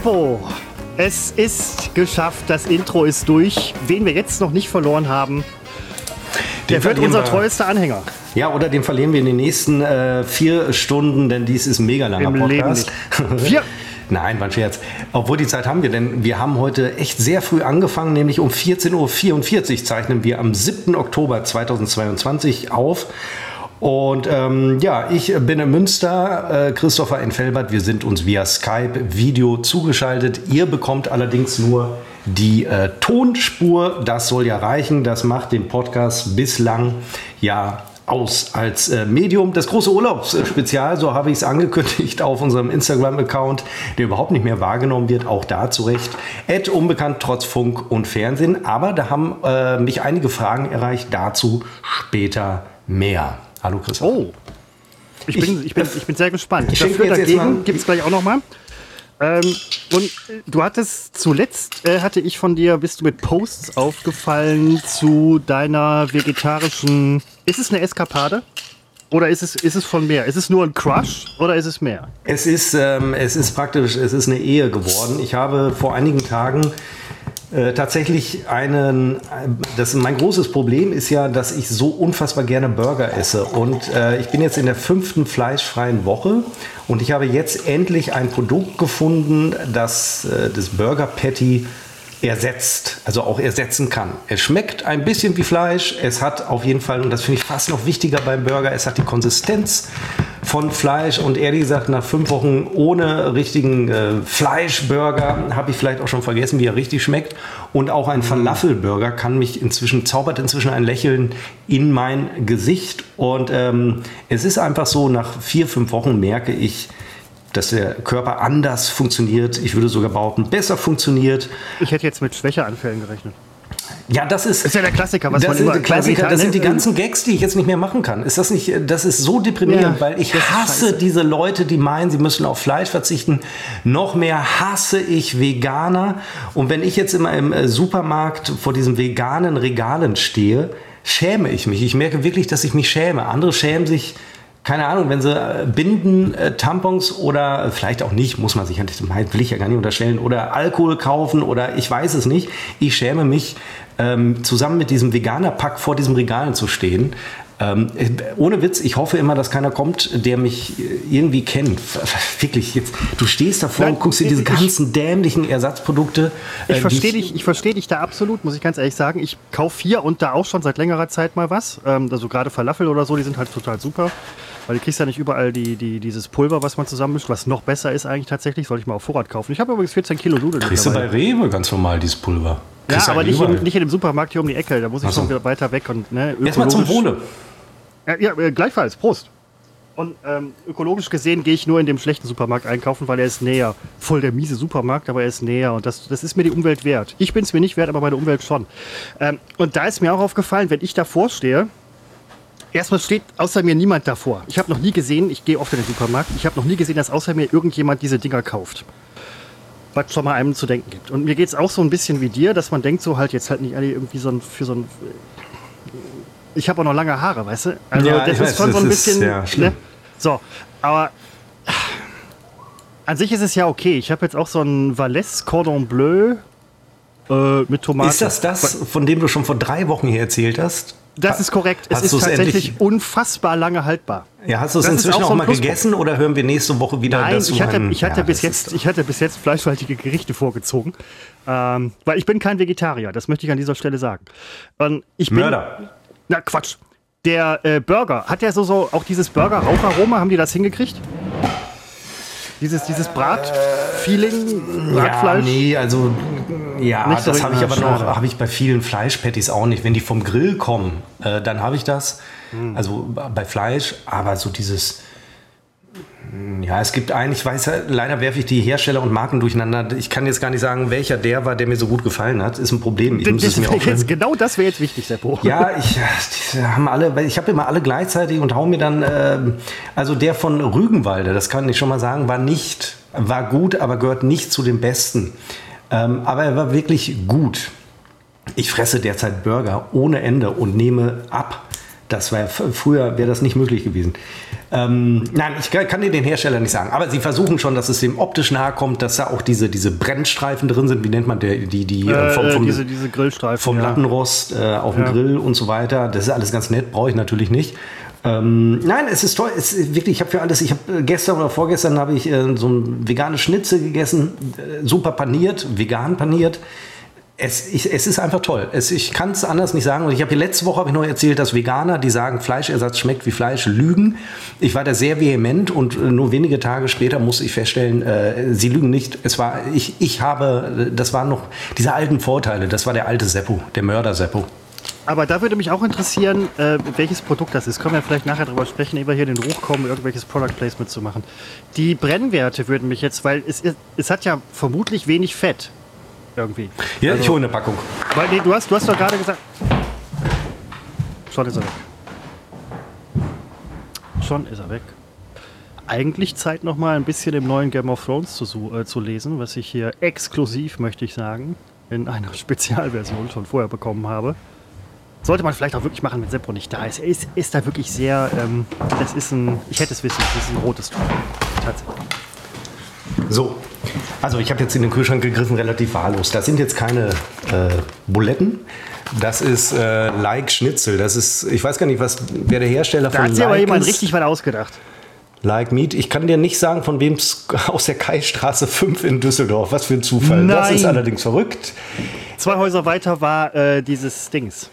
Seppo, es ist geschafft, das Intro ist durch. Wen wir jetzt noch nicht verloren haben, der wird unser treuester Anhänger. Ja, oder den verlieren wir in den nächsten äh, vier Stunden, denn dies ist ein mega langer Im Podcast. Leben nicht. Vier. Nein, war ein Scherz. Obwohl die Zeit haben wir, denn wir haben heute echt sehr früh angefangen, nämlich um 14.44 Uhr zeichnen wir am 7. Oktober 2022 auf. Und ähm, ja, ich bin in Münster, äh, Christopher in Felbert. Wir sind uns via Skype Video zugeschaltet. Ihr bekommt allerdings nur die äh, Tonspur. Das soll ja reichen. Das macht den Podcast bislang ja aus als äh, Medium. Das große Urlaubsspezial, so habe ich es angekündigt auf unserem Instagram-Account, der überhaupt nicht mehr wahrgenommen wird, auch da zurecht. Ad unbekannt trotz Funk und Fernsehen. Aber da haben äh, mich einige Fragen erreicht, dazu später mehr. Hallo Chris. Oh. Ich bin, ich bin, ich bin sehr gespannt. Dafür dagegen gibt es gleich auch noch mal. Ähm, und äh, du hattest zuletzt, äh, hatte ich von dir, bist du mit Posts aufgefallen zu deiner vegetarischen. Ist es eine Eskapade? Oder ist es, ist es von mehr? Ist es nur ein Crush oder ist es mehr? Es ist, ähm, es ist praktisch, es ist eine Ehe geworden. Ich habe vor einigen Tagen äh, tatsächlich einen, das mein großes Problem ist ja, dass ich so unfassbar gerne Burger esse. Und äh, ich bin jetzt in der fünften fleischfreien Woche und ich habe jetzt endlich ein Produkt gefunden, das äh, das Burger Patty ersetzt, also auch ersetzen kann. Es schmeckt ein bisschen wie Fleisch, es hat auf jeden Fall, und das finde ich fast noch wichtiger beim Burger, es hat die Konsistenz von Fleisch und ehrlich gesagt, nach fünf Wochen ohne richtigen äh, Fleischburger habe ich vielleicht auch schon vergessen, wie er richtig schmeckt. Und auch ein Falafelburger kann mich inzwischen, zaubert inzwischen ein Lächeln in mein Gesicht. Und ähm, es ist einfach so, nach vier, fünf Wochen merke ich, dass der Körper anders funktioniert. Ich würde sogar behaupten, besser funktioniert. Ich hätte jetzt mit Schwächeanfällen gerechnet. Ja, das ist, Ist ja der Klassiker, was das man sind die Klassiker, das sind die ganzen Gags, die ich jetzt nicht mehr machen kann. Ist das nicht, das ist so deprimierend, Ja, weil ich das hasse diese Leute, die meinen, sie müssen auf Fleisch verzichten. Noch mehr hasse ich Veganer. Und wenn ich jetzt immer im äh, Supermarkt vor diesen veganen Regalen stehe, schäme ich mich. Ich merke wirklich, dass ich mich schäme. Andere schämen sich, keine Ahnung, wenn sie äh, Binden, äh, Tampons oder äh, vielleicht auch nicht, muss man sich nicht, will ich ja gar nicht unterstellen, oder Alkohol kaufen oder ich weiß es nicht. Ich schäme mich, ähm, zusammen mit diesem Veganer-Pack vor diesem Regalen zu stehen. Ähm, äh, ohne Witz, ich hoffe immer, dass keiner kommt, der mich äh, irgendwie kennt. Wirklich, jetzt, du stehst davor Nein, und guckst dir diese ich- ganzen dämlichen Ersatzprodukte. äh, Ich verstehe dich, ich verstehe dich da absolut, muss ich ganz ehrlich sagen. Ich kaufe hier und da auch schon seit längerer Zeit mal was. Ähm, also gerade Falafel oder so, die sind halt total super. Weil du kriegst ja nicht überall die, die, dieses Pulver, was man zusammenmischt, was noch besser ist eigentlich tatsächlich. Sollte ich mal auf Vorrat kaufen. Ich habe übrigens 14 Kilo Nudeln. Kriegst du bei. Rewe ganz normal dieses Pulver. ja, aber nicht, in, nicht in dem Supermarkt hier um die Ecke. Da muss ich so. schon wieder weiter weg. Und, ne, Erstmal zum Wohle. Ja, äh, gleichfalls. Prost. Und ähm, ökologisch gesehen gehe ich nur in dem schlechten Supermarkt einkaufen, weil er ist näher. Voll der miese Supermarkt, aber er ist näher. Und das, das ist mir die Umwelt wert. Ich bin es mir nicht wert, aber meine Umwelt schon. Ähm, und da ist mir auch aufgefallen, wenn ich davor stehe, erstmal steht außer mir niemand davor. Ich habe noch nie gesehen, ich gehe oft in den Supermarkt, ich habe noch nie gesehen, dass außer mir irgendjemand diese Dinger kauft. Was schon mal einem zu denken gibt. Und mir geht es auch so ein bisschen wie dir, dass man denkt, so halt jetzt halt nicht alle irgendwie so ein, für so ein ich habe auch noch lange Haare, weißt du? Also Ja, das ich ist weiß, schon so ein das ist, bisschen. ja, ne? So, aber an sich ist es ja okay. Ich habe jetzt auch so ein Valais Cordon Bleu äh, mit Tomaten. Ist das das, von dem du schon vor drei Wochen hier erzählt hast? Das ist korrekt. Es Hast ist du's tatsächlich endlich- unfassbar lange haltbar. Ja, hast du es Das ist inzwischen auch auch, so mal Pluspunkt. gegessen oder hören wir nächste Woche wieder Nein, dazu? ich hatte, ein- ich, hatte Ja, bis das jetzt, ist- ich hatte bis jetzt fleischhaltige Gerichte vorgezogen. Ähm, weil ich bin kein Vegetarier, das möchte ich an dieser Stelle sagen. Ich bin, Mörder. Na Quatsch. Der äh, Burger, hat der so, so auch dieses Burger-Raucharoma, haben die das hingekriegt? Dieses, dieses Brat-Feeling, Ja, Bratfleisch? nee, also ja, Nicht so das habe ich aber noch, habe ich bei vielen Fleischpatties auch nicht. Wenn die vom Grill kommen, äh, dann habe ich das. Hm. Also bei Fleisch, aber so dieses ja, es gibt einen, ich weiß ja, leider werfe ich die Hersteller und Marken durcheinander. Ich kann jetzt gar nicht sagen, welcher der war, der mir so gut gefallen hat. Ist ein Problem. Ich muss es Das mir aufschreiben. jetzt, genau das wäre jetzt wichtig, Seppo. Ja, ich haben alle, ich habe immer alle gleichzeitig und hau mir dann, ähm, also der von Rügenwalde, das kann ich schon mal sagen, war nicht, war gut, aber gehört nicht zu den besten. Ähm, aber er war wirklich gut. Ich fresse derzeit Burger ohne Ende und nehme ab. Das war früher wäre das nicht möglich gewesen. Ähm, nein, ich kann dir den Hersteller nicht sagen, aber sie versuchen schon, dass es dem optisch nahe kommt, dass da auch diese, diese Brennstreifen drin sind. Wie nennt man der, die, die äh, vom, vom, diese, diese Grillstreifen vom ja. Lattenrost äh, auf dem ja. Grill und so weiter. Das ist alles ganz nett, brauche ich natürlich nicht. Ähm, nein, es ist toll. Es ist wirklich, ich habe für alles. Ich habe äh, gestern oder vorgestern habe ich äh, so ein veganes Schnitzel gegessen, äh, super paniert, vegan paniert es, ich, es ist einfach toll. Es, ich kann es anders nicht sagen. Und ich habe letzte Woche habe ich noch erzählt, dass Veganer, die sagen, Fleischersatz schmeckt wie Fleisch, lügen. Ich war da sehr vehement und äh, nur wenige Tage später musste ich feststellen, äh, sie lügen nicht. Es war, ich, ich habe, das waren noch diese alten Vorteile. Das war der alte Seppo, der Mörder Seppo. Aber da würde mich auch interessieren, äh, welches Produkt das ist. Können wir vielleicht nachher darüber sprechen, ehe wir hier den Ruch kommen, irgendwelches Product Placement zu machen. Die Brennwerte würden mich jetzt, weil es, es hat ja vermutlich wenig Fett irgendwie. Ja, also, ich hole eine Packung. Weil, nee, du, hast, du hast doch gerade gesagt. Schon ist er weg. Schon ist er weg. Eigentlich Zeit noch mal ein bisschen im neuen Game of Thrones zu, äh, zu lesen, was ich hier exklusiv, möchte ich sagen, in einer Spezialversion schon vorher bekommen habe. Sollte man vielleicht auch wirklich machen, wenn Seppo nicht da ist. Er ist, ist da wirklich sehr, ähm, das ist ein, ich hätte es wissen, das ist ein rotes Tuch. Tatsächlich. So, also ich habe jetzt in den Kühlschrank gegriffen, relativ wahllos. Das sind jetzt keine äh, Buletten. Das ist äh, Like Schnitzel. Das ist, ich weiß gar nicht, was wer der Hersteller da von hat sich aber jemand richtig was ausgedacht. Like Meat. Ich kann dir nicht sagen, von wem es aus der Kaistraße 5 in Düsseldorf. Was für ein Zufall. Nein. Das ist allerdings verrückt. Zwei Häuser weiter war äh, dieses Dings.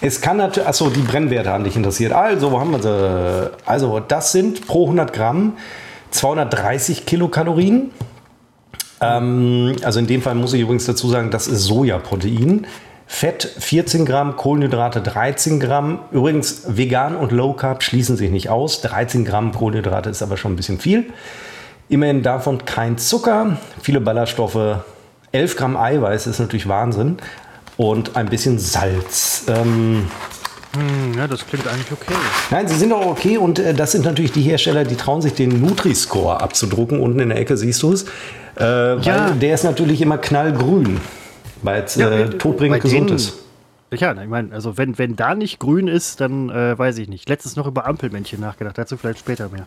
Es kann natürlich, achso, die Brennwerte haben dich interessiert. Also, wo haben wir sie? Also, das sind pro 100 Gramm 230 Kilokalorien. Ähm, also in dem Fall muss ich übrigens dazu sagen, das ist Sojaprotein. Fett 14 Gramm, Kohlenhydrate 13 Gramm. Übrigens, vegan und Low Carb schließen sich nicht aus. 13 Gramm Kohlenhydrate ist aber schon ein bisschen viel. Immerhin davon kein Zucker, viele Ballaststoffe, 11 Gramm Eiweiß ist natürlich Wahnsinn und ein bisschen Salz. Ähm, hm, ja, das klingt eigentlich okay. Nein, sie sind auch okay und äh, das sind natürlich die Hersteller, die trauen sich den Nutri-Score abzudrucken. Unten in der Ecke siehst du es. Äh, ja. der ist natürlich immer knallgrün, weil es ja, äh, todbringend gesund denen, ist. Ja, ich meine, also wenn, wenn da nicht grün ist, dann äh, weiß ich nicht. Letztens noch über Ampelmännchen nachgedacht, dazu vielleicht später mehr.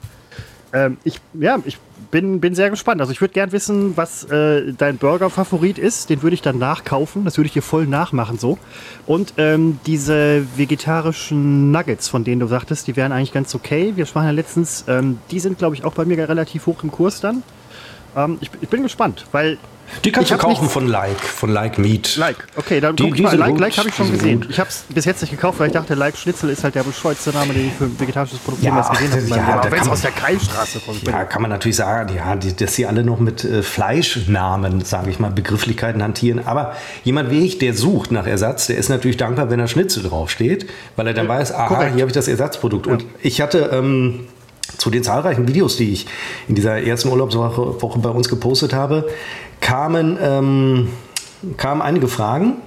Ähm, ich, ja, ich bin, bin sehr gespannt. Also ich würde gern wissen, was äh, dein Burger-Favorit ist. Den würde ich dann nachkaufen. Das würde ich dir voll nachmachen so. Und ähm, diese vegetarischen Nuggets, von denen du sagtest, die wären eigentlich ganz okay. Wir sprachen ja letztens, ähm, die sind, glaube ich, auch bei mir relativ hoch im Kurs dann. Ähm, ich, ich, bin gespannt, weil. Die kannst du kaufen von Like, von Like Meat. Like, okay, dann die, guck ich mal. Like, like habe ich schon gesehen. Gut. Ich habe es bis jetzt nicht gekauft, weil ich dachte, Like Schnitzel ist halt der bescheuerste Name, den ich für ein vegetarisches Produkt ja, jemals gesehen habe. Ja, wenn es aus der Keilstraße kommt. Ja, kann man natürlich sagen, ja, die, dass sie alle noch mit äh, Fleischnamen, sage ich mal, Begrifflichkeiten hantieren. Aber jemand wie ich, der sucht nach Ersatz, der ist natürlich dankbar, wenn da Schnitzel draufsteht, weil er dann ja, weiß, aha, korrekt. hier habe ich das Ersatzprodukt. Ja. Und ich hatte. Ähm, zu den zahlreichen Videos, die ich in dieser ersten Urlaubswoche Woche bei uns gepostet habe, kamen, ähm, kamen einige Fragen,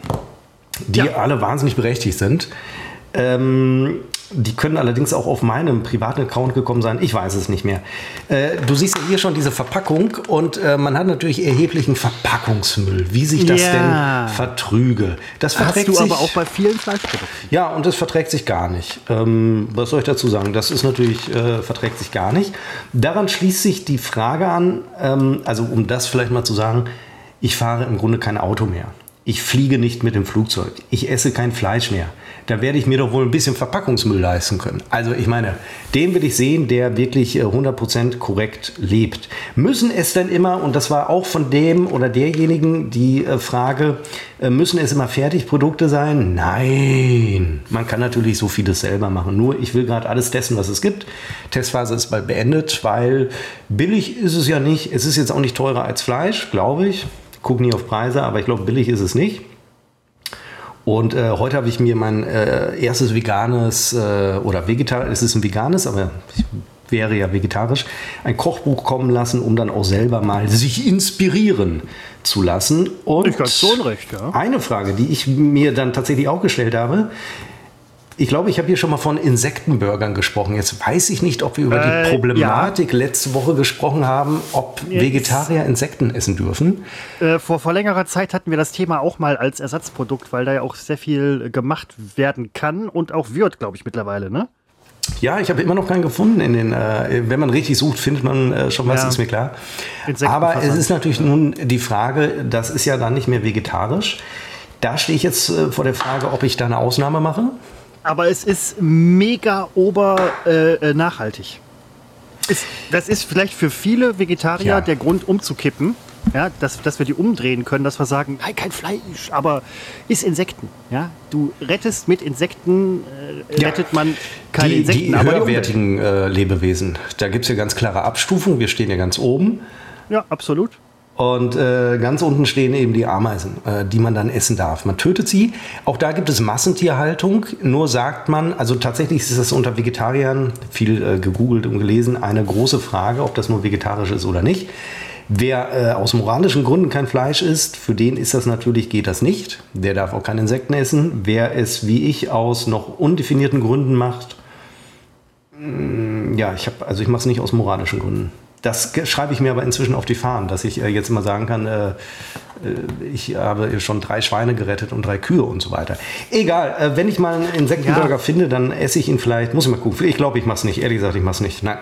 die ja. alle wahnsinnig berechtigt sind. Ähm, die können allerdings auch auf meinem privaten Account gekommen sein. Ich weiß es nicht mehr. Äh, du siehst ja hier schon diese Verpackung und äh, man hat natürlich erheblichen Verpackungsmüll. Wie sich das ja. denn vertrüge. Das verträgt Hast du sich, aber auch bei vielen Fleischprodukten. Ja, und das verträgt sich gar nicht. Ähm, was soll ich dazu sagen? Das ist natürlich, äh, verträgt sich gar nicht. Daran schließt sich die Frage an, ähm, also um das vielleicht mal zu sagen, ich fahre im Grunde kein Auto mehr. Ich fliege nicht mit dem Flugzeug. Ich esse kein Fleisch mehr da werde ich mir doch wohl ein bisschen Verpackungsmüll leisten können. Also ich meine, den will ich sehen, der wirklich 100% äh, korrekt lebt. Müssen es denn immer, und das war auch von dem oder derjenigen die äh, Frage, äh, müssen es immer Fertigprodukte sein? Nein. Man kann natürlich so vieles selber machen. Nur ich will gerade alles testen, was es gibt. Testphase ist bald beendet, weil billig ist es ja nicht. Es ist jetzt auch nicht teurer als Fleisch, glaube ich. Gucke nie auf Preise, aber ich glaube, billig ist es nicht. Und äh, heute habe ich mir mein äh, erstes veganes äh, oder vegetarisch, es ist ein veganes, aber ich wäre ja vegetarisch, ein Kochbuch kommen lassen, um dann auch selber mal sich inspirieren zu lassen. Und ich ganz Unrecht, ja. eine Frage, die ich mir dann tatsächlich auch gestellt habe, Ich glaube, ich habe hier schon mal von Insektenburgern gesprochen. Jetzt weiß ich nicht, ob wir über äh, die Problematik ja. letzte Woche gesprochen haben, ob Jetzt. Vegetarier Insekten essen dürfen. Äh, vor, vor längerer Zeit hatten wir das Thema auch mal als Ersatzprodukt, weil da ja auch sehr viel gemacht werden kann und auch wird, glaube ich, mittlerweile, ne? Ja, ich habe immer noch keinen gefunden. In den, äh, wenn man richtig sucht, findet man äh, schon was, ja. ist mir klar. Aber es ist natürlich nun die Frage, das ist ja dann nicht mehr vegetarisch. Da stehe ich jetzt äh, vor der Frage, ob ich da eine Ausnahme mache. Aber es ist mega ober äh, äh, nachhaltig. Ist, das ist vielleicht für viele Vegetarier ja. der Grund umzukippen ja, dass, dass wir die umdrehen können, dass wir sagen, nein, kein Fleisch, aber ist Insekten. Ja? Du rettest mit Insekten, äh, ja. rettet man keine die, Insekten. Die aber höherwertigen die äh, Lebewesen, da gibt es ja ganz klare Abstufungen. Wir stehen ja ganz oben. Ja, absolut. Und äh, ganz unten stehen eben die Ameisen, äh, die man dann essen darf. Man tötet sie. Auch da gibt es Massentierhaltung. Nur sagt man, also tatsächlich ist das unter Vegetariern viel äh, gegoogelt und gelesen, eine große Frage, ob das nur vegetarisch ist oder nicht. Wer äh, aus moralischen Gründen kein Fleisch isst, für den ist das natürlich, geht das nicht. Der darf auch keine Insekten essen. Wer es wie ich aus noch undefinierten Gründen macht, mh, mm, ja, ich habe, also ich mache es nicht aus moralischen Gründen. Das schreibe ich mir aber inzwischen auf die Fahnen, dass ich äh, jetzt immer sagen kann, äh, äh ich habe schon drei Schweine gerettet und drei Kühe und so weiter. Egal, wenn ich mal einen Insektenburger ja. finde, dann esse ich ihn vielleicht. Muss ich mal gucken. Ich glaube, ich mache es nicht. Ehrlich gesagt, ich mache es nicht. Nein.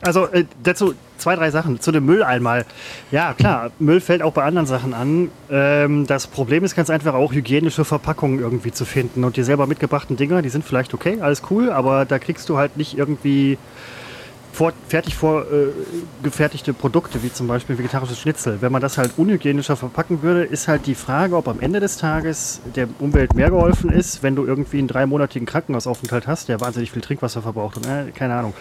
Also dazu zwei, drei Sachen. Zu dem Müll einmal. Ja, klar, Müll fällt auch bei anderen Sachen an. Ähm, das Problem ist ganz einfach auch hygienische Verpackungen irgendwie zu finden. Und die selber mitgebrachten Dinger, die sind vielleicht okay, alles cool, aber da kriegst du halt nicht irgendwie vor, fertig vorgefertigte äh, Produkte, wie zum Beispiel vegetarisches Schnitzel. Wenn man das halt unhygienischer verpacken würde, ist halt die Frage, ob am Ende des Tages der Umwelt mehr geholfen ist, wenn du irgendwie einen dreimonatigen Krankenhausaufenthalt hast, der wahnsinnig viel Trinkwasser verbraucht und äh, keine Ahnung.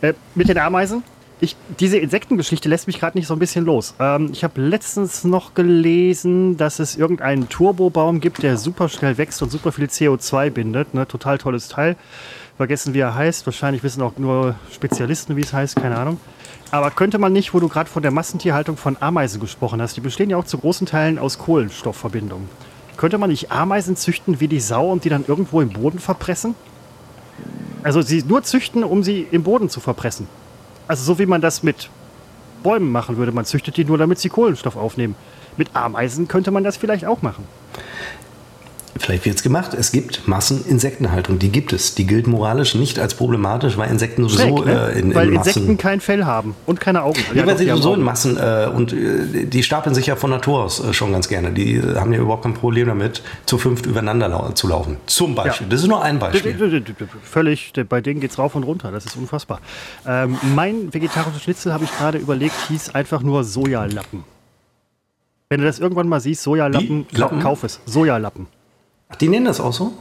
Äh, mit den Ameisen, ich, diese Insektengeschichte lässt mich gerade nicht so ein bisschen los. Ähm, ich habe letztens noch gelesen, dass es irgendeinen Turbobaum gibt, der super schnell wächst und super viel CO2 bindet. Ne? Total tolles Teil vergessen, wie er heißt. Wahrscheinlich wissen auch nur Spezialisten, wie es heißt, keine Ahnung. Aber könnte man nicht, wo du gerade von der Massentierhaltung von Ameisen gesprochen hast, die bestehen ja auch zu großen Teilen aus Kohlenstoffverbindungen. Könnte man nicht Ameisen züchten wie die Sau und die dann irgendwo im Boden verpressen? Also sie nur züchten, um sie im Boden zu verpressen. Also so wie man das mit Bäumen machen würde. Man züchtet die nur, damit sie Kohlenstoff aufnehmen. Mit Ameisen könnte man das vielleicht auch machen. Vielleicht wird es gemacht. Es gibt Masseninsektenhaltung, die gibt es. Die gilt moralisch nicht als problematisch, weil Insekten sowieso ne? äh, in, weil in Massen... Insekten kein Fell haben und keine Augen. Ja, ja weil sie sowieso in Massen äh, und äh, die stapeln sich ja von Natur aus äh, schon ganz gerne. Die haben ja überhaupt kein Problem damit, zu fünft übereinander lau zu laufen. Zum Beispiel. Ja. Das ist nur ein Beispiel. Völlig, bei denen geht es rauf und runter. Das ist unfassbar. Ähm, mein vegetarisches Schnitzel, habe ich gerade überlegt, hieß einfach nur Sojalappen. Wenn du das irgendwann mal siehst, Sojalappen, kauf es. Sojalappen. Ach, die nennen das auch so?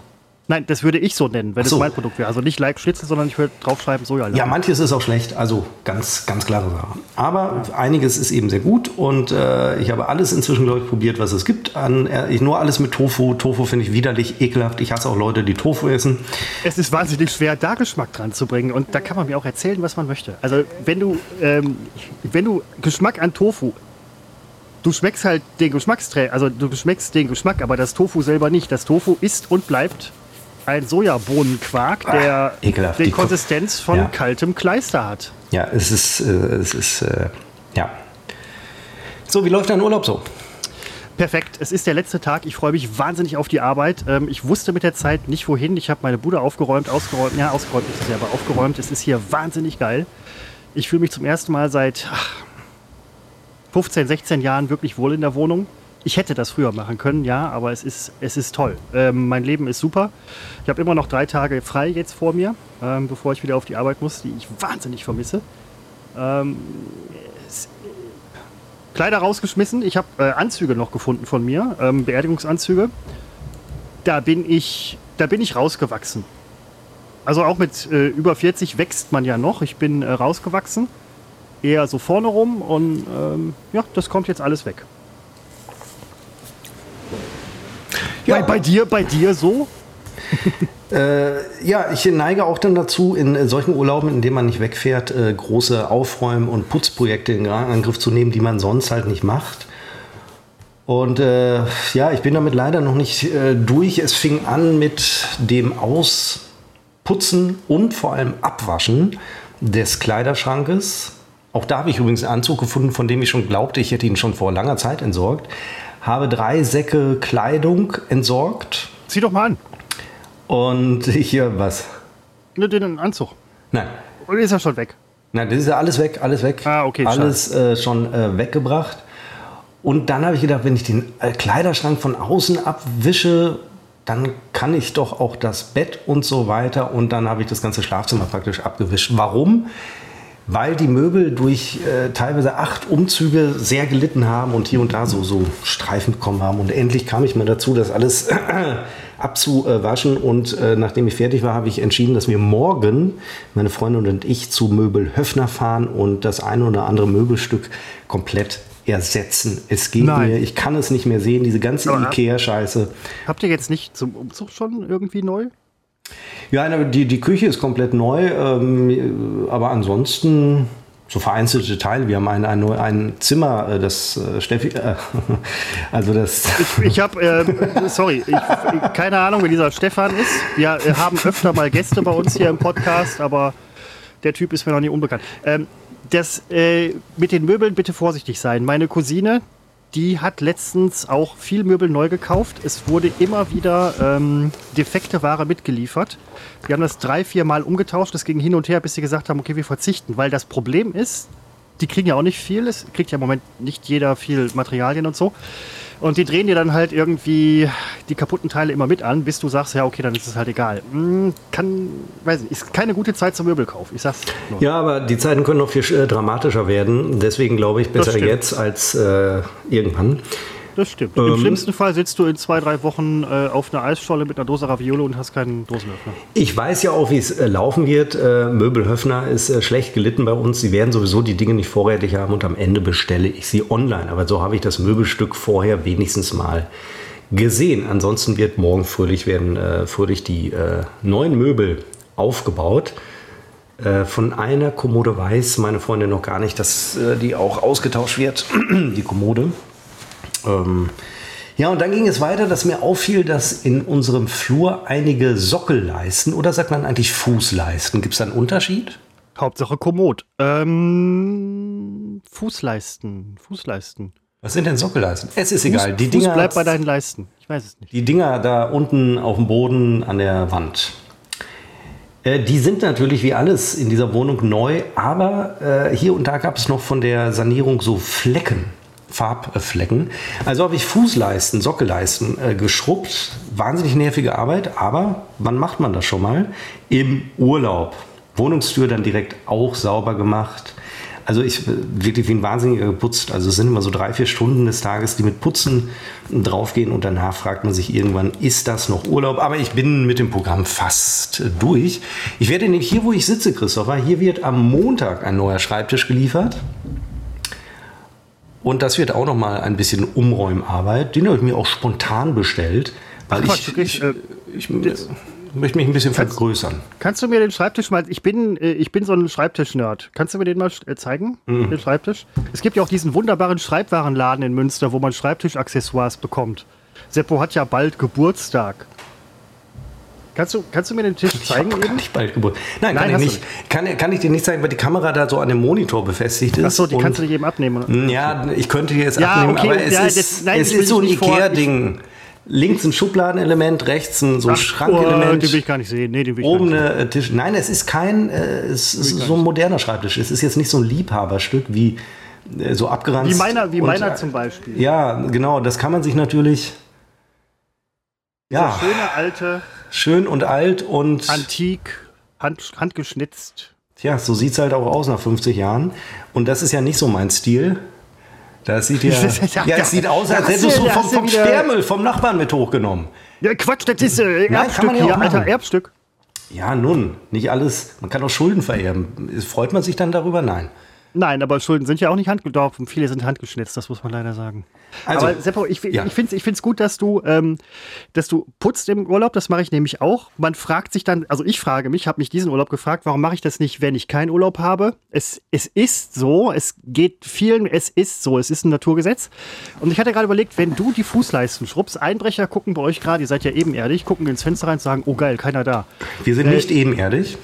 Nein, das würde ich so nennen, wenn so. es mein Produkt wäre. Also nicht Like Schnitzel, sondern ich würde draufschreiben Soja. Ja, manches ist auch schlecht, also ganz, ganz klare Sache. Aber ja. einiges ist eben sehr gut und äh, ich habe alles inzwischen, glaube ich, probiert, was es gibt. An, äh, ich, nur alles mit Tofu. Tofu finde ich widerlich, ekelhaft. Ich hasse auch Leute, die Tofu essen. Es ist wahnsinnig schwer, da Geschmack dran zu bringen und da kann man mir auch erzählen, was man möchte. Also wenn du, ähm, wenn du Geschmack an Tofu du schmeckst halt den Geschmacksträger, also du schmeckst den Geschmack, aber das Tofu selber nicht. Das Tofu ist und bleibt ein Sojabohnenquark, der ah, die Konsistenz von ja. kaltem Kleister hat. Ja, es ist, äh, es ist, äh, ja. So, wie läuft dein Urlaub so? Perfekt. Es ist der letzte Tag. Ich freue mich wahnsinnig auf die Arbeit. Ähm, ich wusste mit der Zeit nicht wohin. Ich habe meine Bude aufgeräumt, ausgeräumt. Ja, ausgeräumt ist es ja, aber aufgeräumt. Es ist hier wahnsinnig geil. Ich fühle mich zum ersten Mal seit ach, 15, 16 Jahren wirklich wohl in der Wohnung. Ich hätte das früher machen können, ja, aber es ist, es ist toll. Ähm, mein Leben ist super. Ich habe immer noch drei Tage frei jetzt vor mir, ähm, bevor ich wieder auf die Arbeit muss, die ich wahnsinnig vermisse. Ähm, es, Kleider rausgeschmissen. Ich habe äh, Anzüge noch gefunden von mir, ähm, Beerdigungsanzüge. Da bin ich, da bin ich rausgewachsen. Also auch mit äh, über 40 wächst man ja noch. Ich bin äh, rausgewachsen eher so vorne rum und ähm, ja, das kommt jetzt alles weg. Ja, bei, bei dir, bei dir so? äh, ja, ich neige auch dann dazu, in solchen Urlauben, in denen man nicht wegfährt, äh, große Aufräumen- und Putzprojekte in Angriff zu nehmen, die man sonst halt nicht macht. Und äh, ja, ich bin damit leider noch nicht äh, durch. Es fing an mit dem Aus Putzen und vor allem Abwaschen des Kleiderschrankes. Auch da habe ich übrigens einen Anzug gefunden, von dem ich schon glaubte, ich hätte ihn schon vor langer Zeit entsorgt. Habe drei Säcke Kleidung entsorgt. Zieh doch mal an. Und hier was? Nur den Anzug. Nein. Oder ist er schon weg? Nein, das ist ja alles weg, alles weg. Ah, okay, Alles äh, schon äh, weggebracht. Und dann habe ich gedacht, wenn ich den äh, Kleiderschrank von außen abwische, dann kann ich doch auch das Bett und so weiter. Und dann habe ich das ganze Schlafzimmer praktisch abgewischt. Warum? Weil die Möbel durch äh, teilweise acht Umzüge sehr gelitten haben und hier und da so, so Streifen bekommen haben. Und endlich kam ich mal dazu, das alles abzuwaschen. Und äh, nachdem ich fertig war, habe ich entschieden, dass wir morgen, meine Freundin und ich, zu Möbel Höfner fahren und das eine oder andere Möbelstück komplett ersetzen. Es geht Nein. mir, ich kann es nicht mehr sehen, diese ganze Ikea-Scheiße. Habt ihr jetzt nicht zum Umzug schon irgendwie neu? Ja, die, die Küche ist komplett neu, ähm, aber ansonsten so vereinzelte Teile. Wir haben ein, ein, ein Zimmer, äh, das äh, Steffi, äh, also das, Ich, ich habe, äh, sorry, ich, keine Ahnung, wer dieser Stefan ist. Wir haben öfter mal Gäste bei uns hier im Podcast, aber der Typ ist mir noch nie unbekannt. Ähm, das äh, mit den Möbeln bitte vorsichtig sein. Meine Cousine, die hat letztens auch viel Möbel neu gekauft. Es wurde immer wieder ähm, defekte Ware mitgeliefert. Wir haben das drei, vier Mal umgetauscht. Das ging hin und her, bis sie gesagt haben, okay, wir verzichten. Weil das Problem ist, die kriegen ja auch nicht viel. Es kriegt ja im Moment nicht jeder viel Materialien und so. Und die drehen dir dann halt irgendwie die kaputten Teile immer mit an, bis du sagst, ja, okay, dann ist es halt egal. Hm, kann, weiß nicht, ist keine gute Zeit zum Möbelkauf. Ich sag's nur. ja, aber die Zeiten können noch viel äh, dramatischer werden. Deswegen glaube ich, besser jetzt als äh, irgendwann. Das stimmt. Ähm, Im schlimmsten Fall sitzt du in zwei, drei Wochen äh, auf einer Eisscholle mit einer Dose Raviole und hast keinen Dosenöffner. Ich weiß ja auch, wie es äh, laufen wird. Äh, Möbelhöfner ist äh, schlecht gelitten bei uns. Sie werden sowieso die Dinge nicht vorrätig haben und am Ende bestelle ich sie online. Aber so habe ich das Möbelstück vorher wenigstens mal gesehen. Ansonsten wird morgen fröhlich werden äh, fröhlich die äh, neuen Möbel aufgebaut. Von einer Kommode weiß meine Freundin noch gar nicht, dass die auch ausgetauscht wird, die Kommode. Ähm, ja, und dann ging es weiter, dass mir auffiel, dass in unserem Flur einige Sockelleisten oder sagt man eigentlich Fußleisten? Gibt es da einen Unterschied? Hauptsache Kommod. Ähm, Fußleisten. Fußleisten. Was sind denn Sockelleisten? Es ist egal. Die Fuß Dinger, bleibt bei deinen Leisten. Ich weiß es nicht. die Dinger da unten auf dem Boden an der Wand. Äh, Die sind natürlich wie alles in dieser Wohnung neu, aber äh, hier und da gab es noch von der Sanierung so Flecken, Farbflecken. Also habe ich Fußleisten, Sockelleisten äh, geschrubbt. Wahnsinnig nervige Arbeit, aber wann macht man das schon mal? Im Urlaub. Wohnungstür dann direkt auch sauber gemacht. Also ich äh, wirklich wie ein Wahnsinniger geputzt. Also es sind immer so drei, vier Stunden des Tages, die mit Putzen draufgehen und danach fragt man sich irgendwann, ist das noch Urlaub? Aber ich bin mit dem Programm fast äh, durch. Ich werde nämlich hier, wo ich sitze, Christopher, hier wird am Montag ein neuer Schreibtisch geliefert. Und das wird auch noch mal ein bisschen Umräumarbeit. Den habe ich mir auch spontan bestellt, weil ich, Quatsch, wirklich, ich, äh, ich, möchte mich ein bisschen vergrößern. Kannst du mir den Schreibtisch mal, ich bin, äh, ich bin so ein Schreibtisch-Nerd. Kannst du mir den mal äh, zeigen? Mhm. Den Schreibtisch? Es gibt ja auch diesen wunderbaren Schreibwarenladen in Münster, wo man Schreibtischaccessoires bekommt. Seppo hat ja bald Geburtstag. Kannst du, kannst du mir den Tisch zeigen ich eben? nicht bald Geburt. Nein, Nein, kann ich nicht. Kann, kann ich dir nicht zeigen, weil die Kamera da so an dem Monitor befestigt ist. Achso, die kannst du nicht eben abnehmen. Ja, ich könnte die jetzt Ja, abnehmen, okay, aber es ja, ist, das- nein, es ist so ein Ikea-Ding. Links ein Schubladenelement, rechts ein so ein Oh, Schrankelement. den will ich gar nicht sehen. Nee, den will ich Oben gar nicht eine Tisch. Nein, es ist kein, äh, es ist so ein moderner Schreibtisch. Es ist jetzt nicht so ein Liebhaberstück wie äh, so abgeranzt. Wie meiner, wie und- meiner zum Beispiel. Ja, genau. Das kann man sich natürlich. Ja, Dieser schöne alte, schön und alt und antik, hand, handgeschnitzt. Tja, so sieht es halt auch aus nach 50 Jahren. Und das ist ja nicht so mein Stil. Das sieht ja. ja, es sieht aus, als hättest du vom, vom Sperrmüll vom Nachbarn mit hochgenommen. Ja, Quatsch, das ist äh, Erbstück man ja hier, alter. Erbstück. Ja, nun, nicht alles. Man kann auch Schulden vererben. Freut man sich dann darüber? Nein. Nein, aber Schulden sind ja auch nicht handgedorfen. Viele sind handgeschnitzt, das muss man leider sagen. Also, aber Seppo, ich, ja. ich finde es gut, dass du, ähm, dass du putzt im Urlaub. Das mache ich nämlich auch. Man fragt sich dann, also ich frage mich, habe mich diesen Urlaub gefragt, warum mache ich das nicht, wenn ich keinen Urlaub habe? Es, es ist so, es geht vielen, es ist so, es ist ein Naturgesetz. Und ich hatte gerade überlegt, wenn du die Fußleisten schrubbst, Einbrecher gucken bei euch gerade, ihr seid ja ebenerdig, gucken ins Fenster rein und sagen, oh geil, keiner da. Wir sind äh, nicht ebenerdig.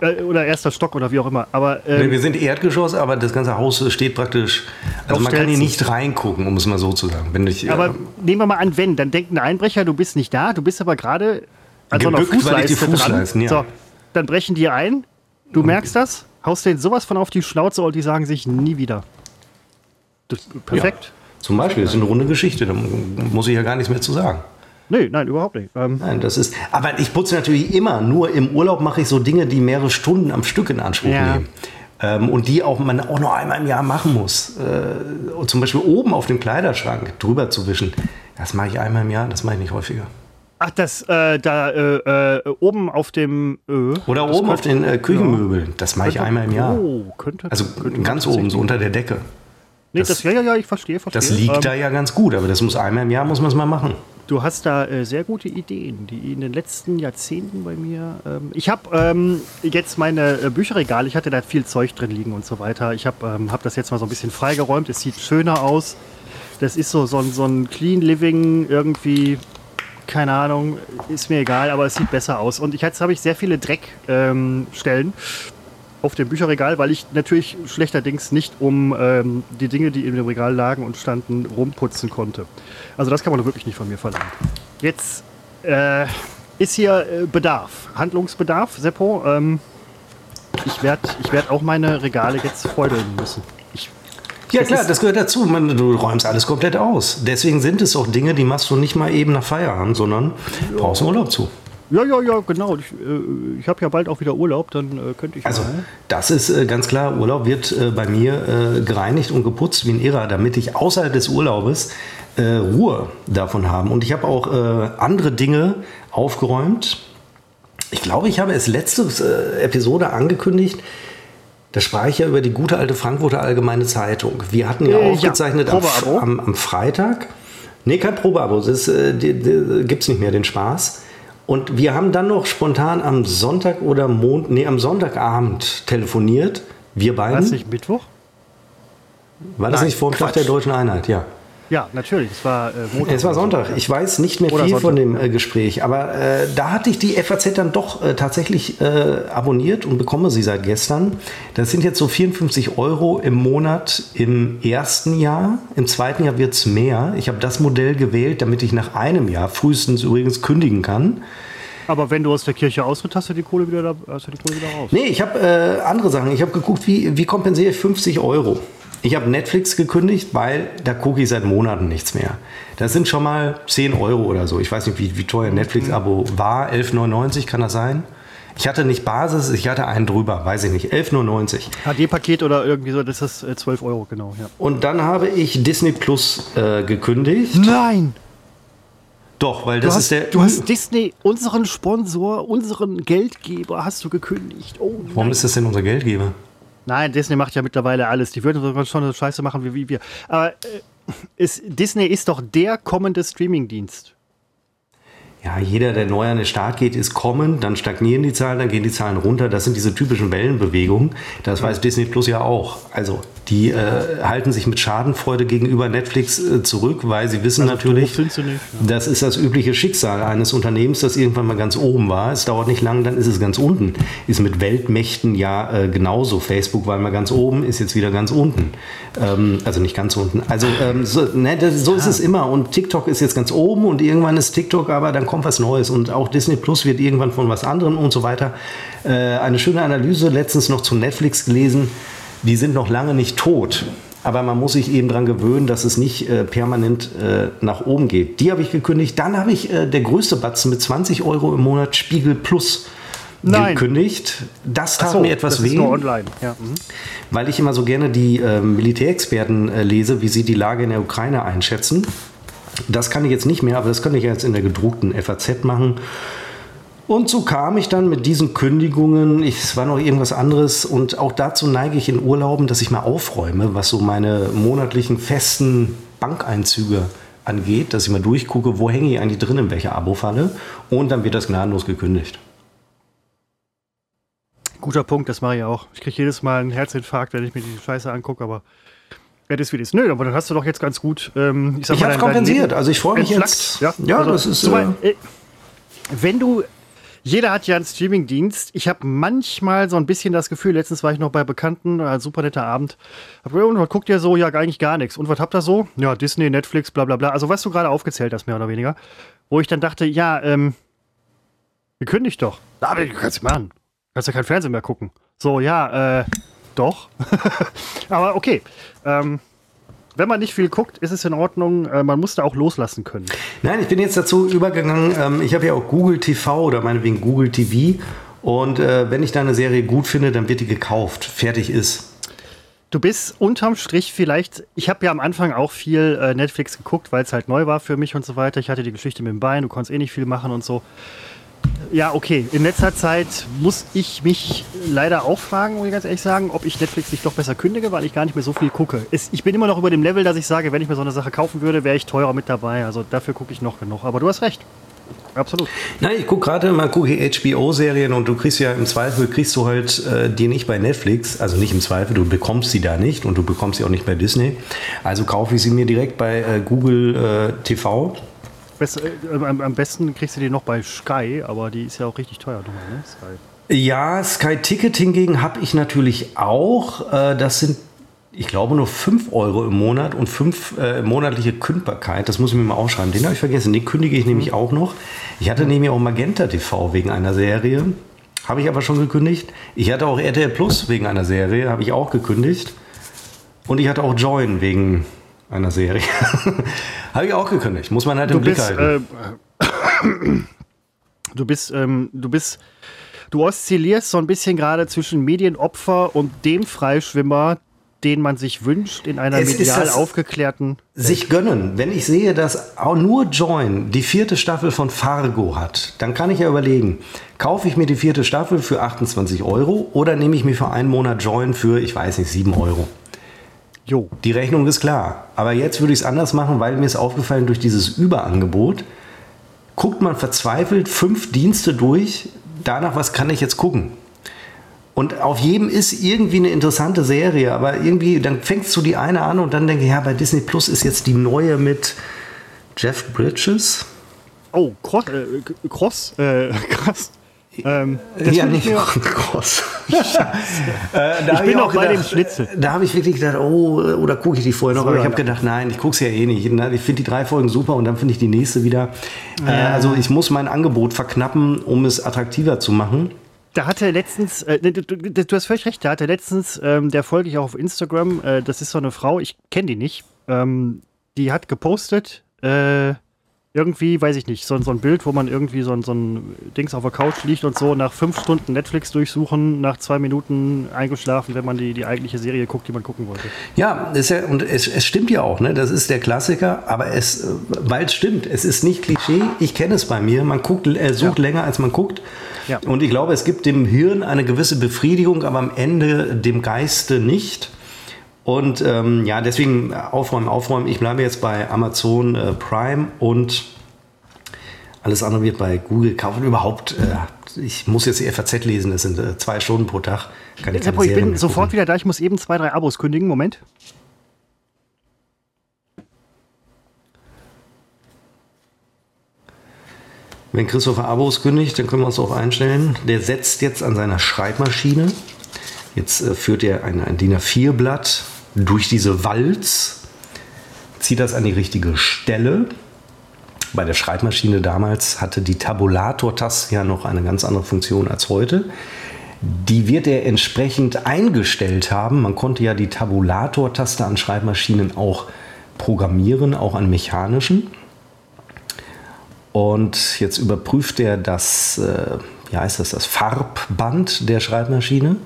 Äh, oder erster Stock oder wie auch immer. Aber, ähm, wir sind Erdgeschoss, aber das ganze Haus steht praktisch. Also man kann hier nicht reingucken, um es mal so zu sagen. Wenn ich, aber äh, nehmen wir mal an, wenn, dann denkt ein Einbrecher, du bist nicht da, du bist aber gerade an so einer Fußleiste, Fußleisten, Ja. So, dann brechen die ein, du merkst das, haust denen sowas von auf die Schnauze und die sagen sich nie wieder. Das, perfekt. Ja, zum Beispiel, das ist eine runde Geschichte, da muss ich ja gar nichts mehr zu sagen. Nee, nein, überhaupt nicht. Ähm nein, das ist. Aber ich putze natürlich immer. Nur im Urlaub mache ich so Dinge, die mehrere Stunden am Stück in Anspruch ja. nehmen. Ähm, und die auch man auch noch einmal im Jahr machen muss. Äh, und zum Beispiel oben auf dem Kleiderschrank drüber zu wischen. Das mache ich einmal im Jahr, das mache ich nicht häufiger. Ach, das äh, da äh, äh oben auf dem Ö. Oder oben auf den äh, Küchenmöbeln. Das mache ich einmal im Jahr. Oh, könnte. Also könnte ganz oben, so unter der Decke. Nee, das, das, ja, ja, ja, ich verstehe, verstehe. Das liegt ähm, da ja ganz gut, aber das muss einmal im Jahr muss man es mal machen. Du hast da äh, sehr gute Ideen, die in den letzten Jahrzehnten bei mir. Ähm, ich habe ähm, jetzt meine äh, Bücherregale, ich hatte da viel Zeug drin liegen und so weiter. Ich habe ähm, hab das jetzt mal so ein bisschen freigeräumt. Es sieht schöner aus. Das ist so, so, so ein Clean Living irgendwie. Keine Ahnung, ist mir egal, aber es sieht besser aus. Und ich, jetzt habe ich sehr viele Dreckstellen. Ähm, auf dem Bücherregal, weil ich natürlich schlechterdings nicht um ähm, die Dinge, die in dem Regal lagen und standen, rumputzen konnte. Also das kann man wirklich nicht von mir verlangen. Jetzt äh, ist hier äh, Bedarf, Handlungsbedarf, Seppo. Ähm, ich werde ich werd auch meine Regale jetzt feudeln müssen. Ich, ja klar, das gehört dazu. Man, du räumst alles komplett aus. Deswegen sind es auch Dinge, die machst du nicht mal eben nach Feierabend, sondern brauchst einen Urlaub zu. Ja, ja, ja, genau. Ich, äh, ich habe ja bald auch wieder Urlaub, dann äh, könnte ich. Also, mal. das ist äh, ganz klar. Urlaub wird äh, bei mir äh, gereinigt und geputzt wie ein Irrer, damit ich außerhalb des Urlaubes äh, Ruhe davon habe. Und ich habe auch andere Dinge aufgeräumt. Ich glaube, ich habe es letzte Episode angekündigt. Da sprach ich ja über die gute alte Frankfurter Allgemeine Zeitung. Wir hatten ja aufgezeichnet ja, am, am, am, Freitag. Nee, kein Probeabo. Das gibt es nicht mehr, den Spaß. Und wir haben dann noch spontan am Sonntag oder Mond, nee, am Sonntagabend telefoniert. Wir beiden. War das nicht Mittwoch? War das Nein, nicht vor dem Tag der deutschen Einheit? Ja. Ja, natürlich. Es war äh, Montag. Es war Sonntag. Ich weiß nicht mehr Oder viel Sonntag, von dem äh, Gespräch, aber äh, da hatte ich die FAZ dann doch äh, tatsächlich äh, abonniert und bekomme sie seit gestern. Das sind jetzt so 54 Euro im Monat im ersten Jahr. Im zweiten Jahr wird es mehr. Ich habe das Modell gewählt, damit ich nach einem Jahr frühestens übrigens kündigen kann. Aber wenn du aus der Kirche austritt, hast du die Kohle wieder, da, hast du die Kohle wieder raus. Nee, ich habe äh, andere Sachen. Ich habe geguckt, wie, wie kompensiere ich 50 Euro. Ich habe Netflix gekündigt, weil da gucke ich seit Monaten nichts mehr. Das sind schon mal 10 Euro oder so. Ich weiß nicht, wie, wie teuer Netflix-Abo war. 11,99 kann das sein? Ich hatte nicht Basis, ich hatte einen drüber, weiß ich nicht, 11,99. HD-Paket oder irgendwie so, das ist 12 äh, Euro, genau. Ja. Und dann habe ich Disney Plus äh, gekündigt. Nein! Doch, weil das hast, ist der. Du hast Disney, unseren Sponsor, unseren Geldgeber, hast du gekündigt. Oh, Warum ist das denn unser Geldgeber? Nein, Disney macht ja mittlerweile alles. Die würden schon so Scheiße machen wie, wie wir. Aber äh, ist, Disney ist doch der kommende Streamingdienst ja, jeder, der neu an den Start geht, ist kommen, dann stagnieren die Zahlen, dann gehen die Zahlen runter. Das sind diese typischen Wellenbewegungen. Das weiß Disney Plus ja auch. Also die äh, halten sich mit Schadenfreude gegenüber Netflix äh, zurück, weil sie wissen also, natürlich, nicht, ja. das ist das übliche Schicksal eines Unternehmens, das irgendwann mal ganz oben war. Es dauert nicht lang, dann ist es ganz unten. Ist mit Weltmächten ja äh, genauso. Facebook war mal ganz oben, ist jetzt wieder ganz unten. Ähm, also nicht ganz unten. Also ähm, so, ne, das, so ist es immer. Und TikTok ist jetzt ganz oben und irgendwann ist TikTok, aber dann kommt was Neues. Und auch Disney Plus wird irgendwann von was anderem und so weiter. Äh, eine schöne Analyse letztens noch zu Netflix gelesen die sind noch lange nicht tot. Aber man muss sich eben daran gewöhnen, dass es nicht äh, permanent äh, nach oben geht. Die habe ich gekündigt. Dann habe ich äh, der größte Batzen mit 20 Euro im Monat Spiegel Plus Nein. gekündigt. Das tat so, mir etwas weh. Ja. Mhm. Weil ich immer so gerne die äh, Militärexperten äh, lese, wie sie die Lage in der Ukraine einschätzen. Das kann ich jetzt nicht mehr, aber das könnte ich jetzt in der gedruckten FAZ machen. Und so kam ich dann mit diesen Kündigungen, ich, es war noch irgendwas anderes und auch dazu neige ich in Urlauben, dass ich mal aufräume, was so meine monatlichen festen Bankeinzüge angeht, dass ich mal durchgucke, wo hänge ich eigentlich drin, in welcher Abo-Falle und dann wird das gnadenlos gekündigt. Guter Punkt, das mache ich auch. Ich kriege jedes Mal einen Herzinfarkt, wenn ich mir die Scheiße angucke, aber ja, das wie das. Nö, aber dann hast du doch jetzt ganz gut. Ähm, ich ich habe es kompensiert, also ich freue mich jetzt. Ja, ja also, das ist. So, äh, wenn du jeder hat ja einen Streamingdienst. Ich habe manchmal so ein bisschen das Gefühl, letztens war ich noch bei Bekannten, ein super netter Abend. Hab, und was guckt ihr so? Ja, eigentlich gar nichts. Und was habt ihr so? Ja, Disney, Netflix, bla bla bla. Also was du gerade aufgezählt hast, mehr oder weniger. Wo ich dann dachte, ja, ähm, gekündigt doch. Aber du kannst machen. Du kannst ja kein Fernsehen mehr gucken. So, ja, äh, doch. Aber okay. Ähm, wenn man nicht viel guckt, ist es in Ordnung. Äh, man muss da auch loslassen können. Nein, ich bin jetzt dazu übergegangen. Ähm, ich habe ja auch Google TV oder meinetwegen Google TV. Und äh, wenn ich da eine Serie gut finde, dann wird die gekauft. Fertig ist. Du bist unterm Strich vielleicht, ich habe ja am Anfang auch viel äh, Netflix geguckt, weil es halt neu war für mich und so weiter. Ich hatte die Geschichte mit dem Bein, du konntest eh nicht viel machen und so. Ja, okay. In letzter Zeit muss ich mich leider auch fragen, muss ich ganz ehrlich sagen, ob ich Netflix nicht doch besser kündige, weil ich gar nicht mehr so viel gucke. Es, ich bin immer noch über dem Level, dass ich sage, wenn ich mir so eine Sache kaufen würde, wäre ich teurer mit dabei. Also dafür gucke ich noch genug. Aber du hast recht. Absolut. Nein, ich gucke gerade mal gucke HBO-Serien und du kriegst ja im Zweifel, kriegst du halt äh, die nicht bei Netflix, also nicht im Zweifel, du bekommst sie da nicht und du bekommst sie auch nicht bei Disney. Also kaufe ich sie mir direkt bei äh, Google äh, TV Best, äh, am, besten kriegst du die noch bei Sky, aber die ist ja auch richtig teuer. Ne? Sky. Ja, Sky Ticket hingegen habe ich natürlich auch. Äh, das sind, ich glaube, nur 5 Euro im Monat und 5 äh, monatliche Kündbarkeit. Das muss ich mir mal aufschreiben. Den habe ich vergessen. Den kündige ich nämlich mhm. auch noch. Ich hatte nämlich auch Magenta TV wegen einer Serie. Habe ich aber schon gekündigt. Ich hatte auch RTL Plus wegen einer Serie. Habe ich auch gekündigt. Und ich hatte auch Join wegen einer Serie. Habe ich auch gekündigt. Muss man halt im du Blick bist, halten. Äh, du bist, ähm, du bist, du oszillierst so ein bisschen gerade zwischen Medienopfer und dem Freischwimmer, den man sich wünscht in einer es medial aufgeklärten. Sich gönnen. Wenn ich sehe, dass auch nur Join die vierte Staffel von Fargo hat, dann kann ich ja überlegen, kaufe ich mir die vierte Staffel für 28 Euro oder nehme ich mir für einen Monat Join für, ich weiß nicht, 7 Euro. Jo. Die Rechnung ist klar. Aber jetzt würde ich es anders machen, weil mir ist aufgefallen, durch dieses Überangebot guckt man verzweifelt fünf Dienste durch, danach, was kann ich jetzt gucken. Und auf jedem ist irgendwie eine interessante Serie, aber irgendwie, dann fängst du die eine an und dann denke ich, ja, bei Disney Plus ist jetzt die neue mit Jeff Bridges. Oh, Cross, äh, Cross, äh, krass. Ähm, ja, nicht groß. äh, ich bin noch bei dem Schnitzel. Da habe ich wirklich gedacht, oh, oder gucke ich die vorher noch? So, aber ich habe gedacht, nein, ich gucke es ja eh nicht. Ich finde die drei Folgen super und dann finde ich die nächste wieder. Äh, also ich muss mein Angebot verknappen, um es attraktiver zu machen. Da hatte letztens, äh, du, du, du, hast völlig recht, da hatte letztens, ähm, der folge ich auch auf Instagram, äh, das ist so eine Frau, ich kenne die nicht, ähm, die hat gepostet, äh, irgendwie, weiß ich nicht, so, so ein Bild, wo man irgendwie so, so ein Dings auf der Couch liegt und so nach fünf Stunden Netflix durchsuchen, nach zwei Minuten eingeschlafen, wenn man die, die eigentliche Serie guckt, die man gucken wollte. Ja, ist ja und es, es stimmt ja auch, ne? Das ist der Klassiker, aber es, weil es stimmt, es ist nicht Klischee, ich kenne es bei mir, man guckt, äh, sucht ja. länger als man guckt. Ja. Und ich glaube, es gibt dem Hirn eine gewisse Befriedigung, aber am Ende dem Geiste nicht. Und ähm, ja, deswegen aufräumen, aufräumen. Ich bleibe jetzt bei Amazon äh, Prime und alles andere wird bei Google kaufen. Überhaupt, äh, ich muss jetzt die FAZ lesen, das sind äh, zwei Stunden pro Tag. Kann ich, ich bin sofort wieder da, ich muss eben zwei, drei Abos kündigen. Moment. Wenn Christopher Abos kündigt, dann können wir uns auch einstellen. Der setzt jetzt an seiner Schreibmaschine. Jetzt äh, führt er ein, ein DIN A4-Blatt durch diese Walz, zieht das an die richtige Stelle. Bei der Schreibmaschine damals hatte die Tabulator-Taste ja noch eine ganz andere Funktion als heute. Die wird er entsprechend eingestellt haben. Man konnte ja die Tabulator-Taste an Schreibmaschinen auch programmieren, auch an mechanischen. Und jetzt überprüft er das, äh, wie heißt das, das Farbband der Schreibmaschine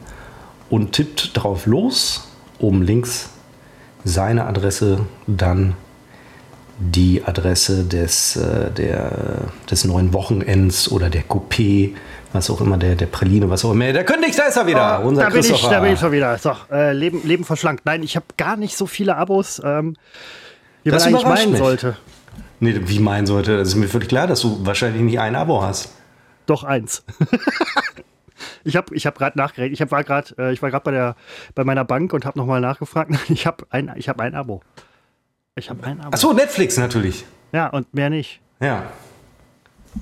und tippt drauf los oben links seine Adresse, dann die Adresse des, äh, der, des neuen Wochenends oder der Coupé, was auch immer, der, der Praline, was auch immer. Der König, da ist er wieder, oh, unser da bin ich, Da bin ich schon wieder. So, äh, Leben, Leben verschlankt. Nein, ich habe gar nicht so viele Abos, ähm, wie das man eigentlich meinen mich. sollte. Nee, wie meinen sollte. Das ist mir völlig klar, dass du wahrscheinlich nicht ein Abo hast. Doch eins. ich habe ich hab gerade nachgerechnet. Ich hab, war gerade äh, ich war gerade bei der bei meiner Bank und habe nochmal nachgefragt. Ich habe ein ich habe ein Abo. Ich habe ein Abo. Ach so, Netflix natürlich. Ja, und mehr nicht. Ja.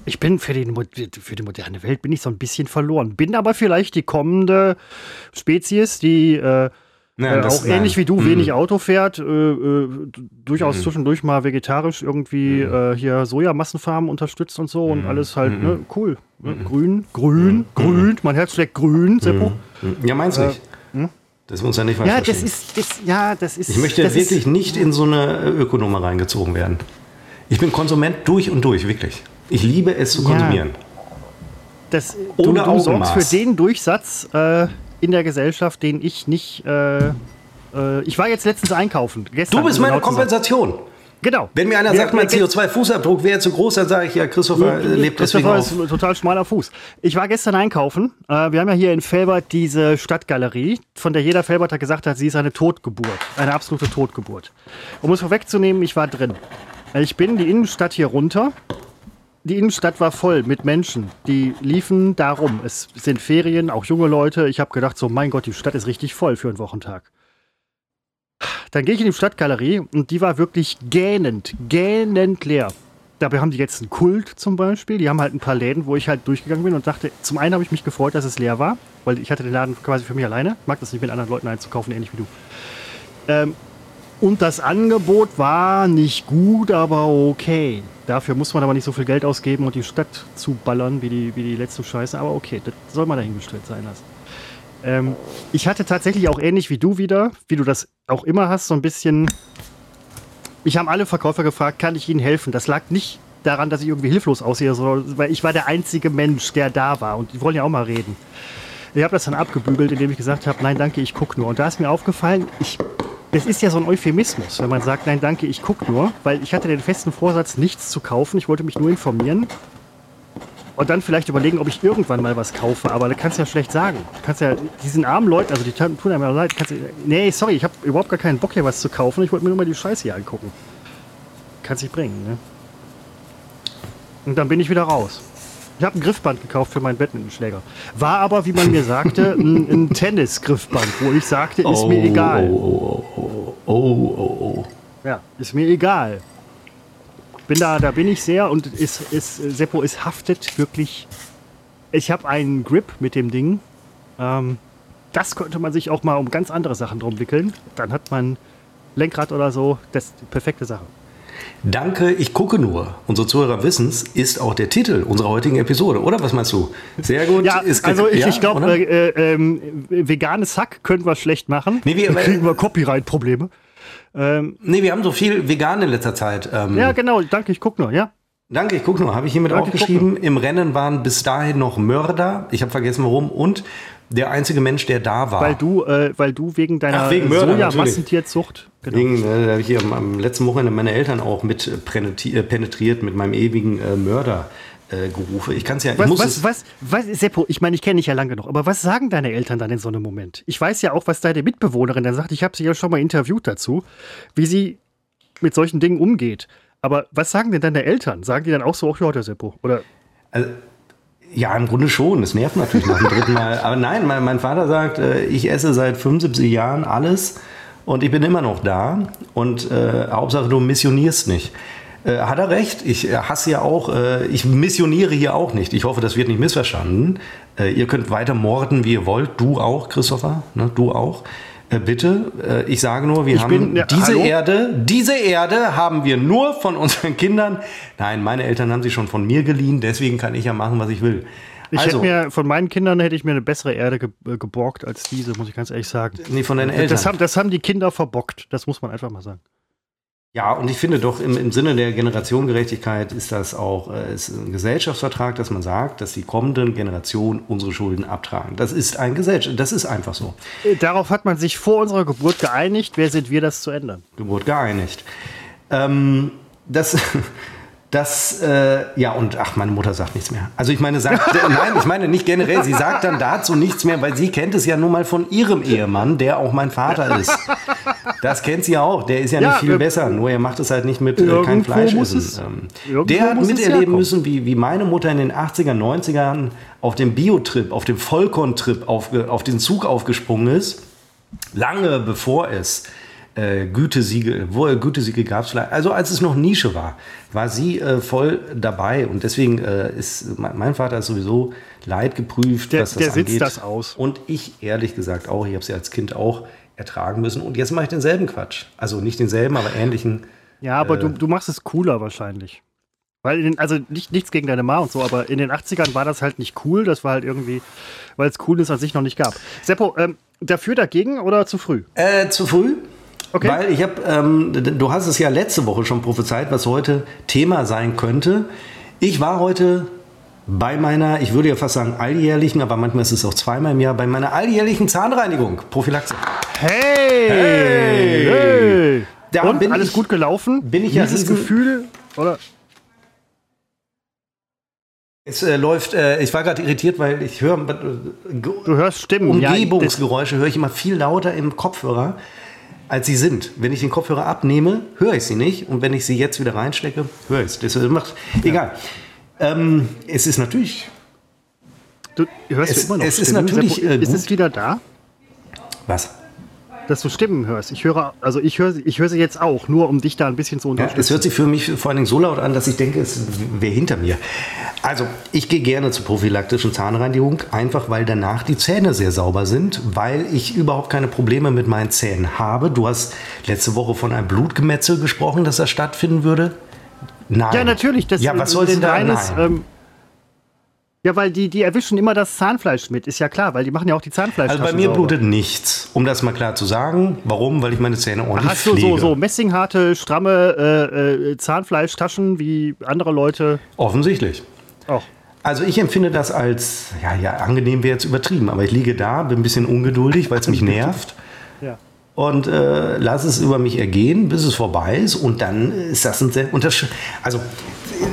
Ich bin für die, für die moderne Welt bin ich so ein bisschen verloren. Bin aber vielleicht die kommende Spezies, die äh, Nein, äh, auch ähnlich wie du mhm. wenig Auto fährt, äh, äh, durchaus mhm. zwischendurch mal vegetarisch irgendwie mhm. Äh, hier Sojamassenfarmen unterstützt und so und mhm. alles halt ne, mhm. cool. Mhm. Grün, grün, grün, mein Herz schlägt grün, Seppo. Ja, meins äh, nicht. Hm? Das muss ja nicht Ja, das ist, das, ja, das ist. Ich möchte wirklich ist, nicht in so eine Ökonummer reingezogen werden. Ich bin Konsument durch und durch, wirklich. Ich liebe es zu konsumieren. Ja. Das, Ohne du, du sorgst für den Durchsatz äh, in der Gesellschaft, den ich nicht. Äh, äh, ich war jetzt letztens einkaufen. Gestern, du bist meine Kompensation. Genau. Wenn mir einer sagt, mein CO2-Fußabdruck wäre zu groß, dann sage ich ja, Christopher lebt Christopher deswegen ist total schmaler Fuß. Ich war gestern einkaufen. Äh, wir haben ja hier in Felbert diese Stadtgalerie, von der jeder Felberter gesagt hat, sie ist eine Totgeburt. Eine absolute Totgeburt. Um es vorwegzunehmen, ich war drin. Ich bin die Innenstadt hier runter die Innenstadt war voll mit Menschen, die liefen darum. Es sind Ferien, auch junge Leute. Ich habe gedacht, so mein Gott, die Stadt ist richtig voll für einen Wochentag. Dann gehe ich in die Stadtgalerie und die war wirklich gähnend, gähnend leer. Dabei haben die jetzt einen Kult zum Beispiel. Die haben halt ein paar Läden, wo ich halt durchgegangen bin und dachte, zum einen habe ich mich gefreut, dass es leer war, weil ich hatte den Laden quasi für mich alleine. Ich mag das nicht mit anderen Leuten einzukaufen, ähnlich wie du. Ähm, und das Angebot war nicht gut, aber okay. Dafür muss man aber nicht so viel Geld ausgeben und die Stadt zuballern wie die, wie die letzte Scheiße. Aber okay, das soll man dahingestellt sein lassen. Ähm, ich hatte tatsächlich auch ähnlich wie du wieder, wie du das auch immer hast, so ein bisschen. Ich habe alle Verkäufer gefragt, kann ich ihnen helfen? Das lag nicht daran, dass ich irgendwie hilflos aussehe, sondern weil ich war der einzige Mensch, der da war. Und die wollen ja auch mal reden. Ich habe das dann abgebügelt, indem ich gesagt habe, nein, danke, ich gucke nur. Und da ist mir aufgefallen, ich das ist ja so ein Euphemismus, wenn man sagt, nein, danke, ich gucke nur, weil ich hatte den festen Vorsatz, nichts zu kaufen. Ich wollte mich nur informieren und dann vielleicht überlegen, ob ich irgendwann mal was kaufe. Aber da kannst du ja schlecht sagen. Du kannst ja diesen armen Leuten, also die tun einem ja leid, kannst du, nee, sorry, ich habe überhaupt gar keinen Bock hier was zu kaufen. Ich wollte mir nur mal die Scheiße hier angucken. Kannst dich bringen, ne? Und dann bin ich wieder raus. Ich habe ein Griffband gekauft für meinen Badmintonschläger. War aber, wie man mir sagte, ein, ein Tennisgriffband, wo ich sagte, ist oh, mir egal. Oh, oh, oh, oh, oh, oh. Ja, ist mir egal. Bin da, da bin ich sehr und ist, ist, Seppo, es haftet wirklich. Ich habe einen Grip mit dem Ding. Ähm, das könnte man sich auch mal um ganz andere Sachen drum wickeln. Dann hat man Lenkrad oder so. Das ist die perfekte Sache. Danke, ich gucke nur. Unsere Zuhörer wissen es, ist auch der Titel unserer heutigen Episode, oder? Was meinst du? Sehr gut. Ja, also ich, ja, ich glaube, äh, äh, ähm, veganes Hack können wir schlecht machen. Nee, wir, kriegen wir Copyright-Probleme. Ähm, nee, wir haben so viel vegan in letzter Zeit. Ähm, ja, genau. Danke, ich gucke nur, ja. Danke, ich gucke nur. Habe ich hiermit Danke, aufgeschrieben. Im Rennen waren bis dahin noch Mörder. Ich habe vergessen, warum. Und der einzige Mensch, der da war. Weil du, äh, weil du wegen deiner Soja-Massentierzucht. Genau. Wegen, äh, da habe ich hier am, am, letzten Wochenende meine Eltern auch mit äh, penetriert mit meinem ewigen äh, Mörder. Äh, gerufe. Ich kann es ja. Was, was, was, was, Seppo, ich meine, ich kenne dich ja lange genug, aber was sagen deine Eltern dann in so einem Moment? Ich weiß ja auch, was deine Mitbewohnerin dann sagt. Ich habe sie ja schon mal interviewt dazu, wie sie mit solchen Dingen umgeht. Aber was sagen denn deine Eltern? Sagen die dann auch so, ach ja, der Seppo? Oder? Also, ja, im Grunde schon. Das nervt natürlich nach dem dritten Mal. Aber nein, mein, mein Vater sagt, äh, ich esse seit 75 Jahren alles und ich bin immer noch da. Und äh, Hauptsache, du missionierst nicht. Äh, hat er recht. Ich äh, hasse ja auch, äh, ich missioniere hier auch nicht. Ich hoffe, das wird nicht missverstanden. Äh, ihr könnt weiter morden, wie ihr wollt. Du auch, Christopher. Ne? Du auch. Äh, bitte, ich sage nur, wir ich haben bin, ja, diese hallo? Erde, diese Erde haben wir nur von unseren Kindern. Nein, meine Eltern haben sie schon von mir geliehen, deswegen kann ich ja machen, was ich will. Ich also, hätte mir, von meinen Kindern hätte ich mir eine bessere Erde ge geborgt als diese, muss ich ganz ehrlich sagen. Nee, von deinen Eltern. Das haben, das haben die Kinder verbockt, das muss man einfach mal sagen. Ja, und ich finde doch im, im Sinne der Generationengerechtigkeit ist das auch äh, ist ein Gesellschaftsvertrag, dass man sagt, dass die kommenden Generationen unsere Schulden abtragen. Das ist ein Gesellschaft, das ist einfach so. Äh, darauf hat man sich vor unserer Geburt geeinigt. Wer sind wir, das zu ändern? Geburt geeinigt. Ähm, das, das, äh, ja, und ach, meine Mutter sagt nichts mehr. Also ich meine, sagt, äh, nein, ich meine nicht generell, sie sagt dann dazu nichts mehr, weil sie kennt es ja nun mal von ihrem Ehemann, der auch mein Vater ist. Das kennt sie auch, der ist ja, Ja, nicht viel äh, besser, nur er macht es halt nicht mit äh, kein Fleisch essen. es- Ähm, der hat miterleben müssen, wie, wie meine Mutter in den 80er, 90ern auf dem Biotrip, auf dem Vollkorntrip auf, auf den Zug aufgesprungen ist lange bevor es äh, Gütesiegel, wo äh, Gütesiegel gab es vielleicht, also als es noch Nische war, war sie äh, voll dabei und deswegen äh, ist mein Vater ist sowieso leidgeprüft, Der- was das der sitzt angeht. das aus. Und ich ehrlich gesagt auch, ich habe sie als Kind auch ertragen müssen und jetzt mache ich denselben Quatsch. Also nicht denselben, aber ähnlichen. Ja, aber Äh. du, du machst es cooler wahrscheinlich. Weil, in den, also nicht, nichts gegen deine Ma und so, aber in den 80ern war das halt nicht cool. Das war halt irgendwie, weil es Coolness an sich noch nicht gab. Seppo, ähm, dafür, dagegen oder zu früh? Äh, zu früh. Okay. Weil ich habe, ähm, du hast es ja letzte Woche schon prophezeit, was heute Thema sein könnte. Ich war heute bei meiner, ich würde ja fast sagen alljährlichen, aber manchmal ist es auch zweimal im Jahr, bei meiner alljährlichen Zahnreinigung, Prophylaxe. Hey! Hey! hey. Da und bin alles ich- gut gelaufen? bin ich ja Dieses Gefühl, oder? Es äh, läuft, äh, ich war gerade irritiert, weil ich höre äh, Du hörst Stimmen. Ja, Umgebungsgeräusche höre ich immer viel lauter im Kopfhörer, als sie sind. Wenn ich den Kopfhörer abnehme, höre ich sie nicht. Und wenn ich sie jetzt wieder reinstecke, höre ich es. Das macht, egal. Ähm, es ist natürlich, du hörst es- ja immer noch es ist natürlich, äh, ist es wieder da, was? Dass du Stimmen hörst? Ich höre, also ich höre, sie- ich höre sie jetzt auch, nur um dich da ein bisschen zu Ja, unterstützen. es hört sich für mich vor allen Dingen so laut an, dass ich denke, es wäre hinter mir. Also, ich gehe gerne zur prophylaktischen Zahnreinigung, einfach weil danach die Zähne sehr sauber sind, weil ich überhaupt keine Probleme mit meinen Zähnen habe. Du hast letzte Woche von einem Blutgemetzel gesprochen, dass das stattfinden würde. Nein. Ja, natürlich. Das, ja, was soll denn da? reines, Nein. ähm, ja, weil die, die erwischen immer das Zahnfleisch mit, ist ja klar, weil die machen ja auch die Zahnfleisch. also bei mir blutet nichts, um das mal klar zu sagen. Warum? Weil ich meine Zähne ordentlich Hast du pflege. so, so messingharte, stramme äh, äh, Zahnfleischtaschen wie andere Leute Offensichtlich. auch? Also ich empfinde das als, ja, ja, angenehm wäre jetzt übertrieben, aber ich liege da, bin ein bisschen ungeduldig, weil es mich nervt Ja. und äh, lasse es über mich ergehen, bis es vorbei ist und dann ist das ein sehr. Also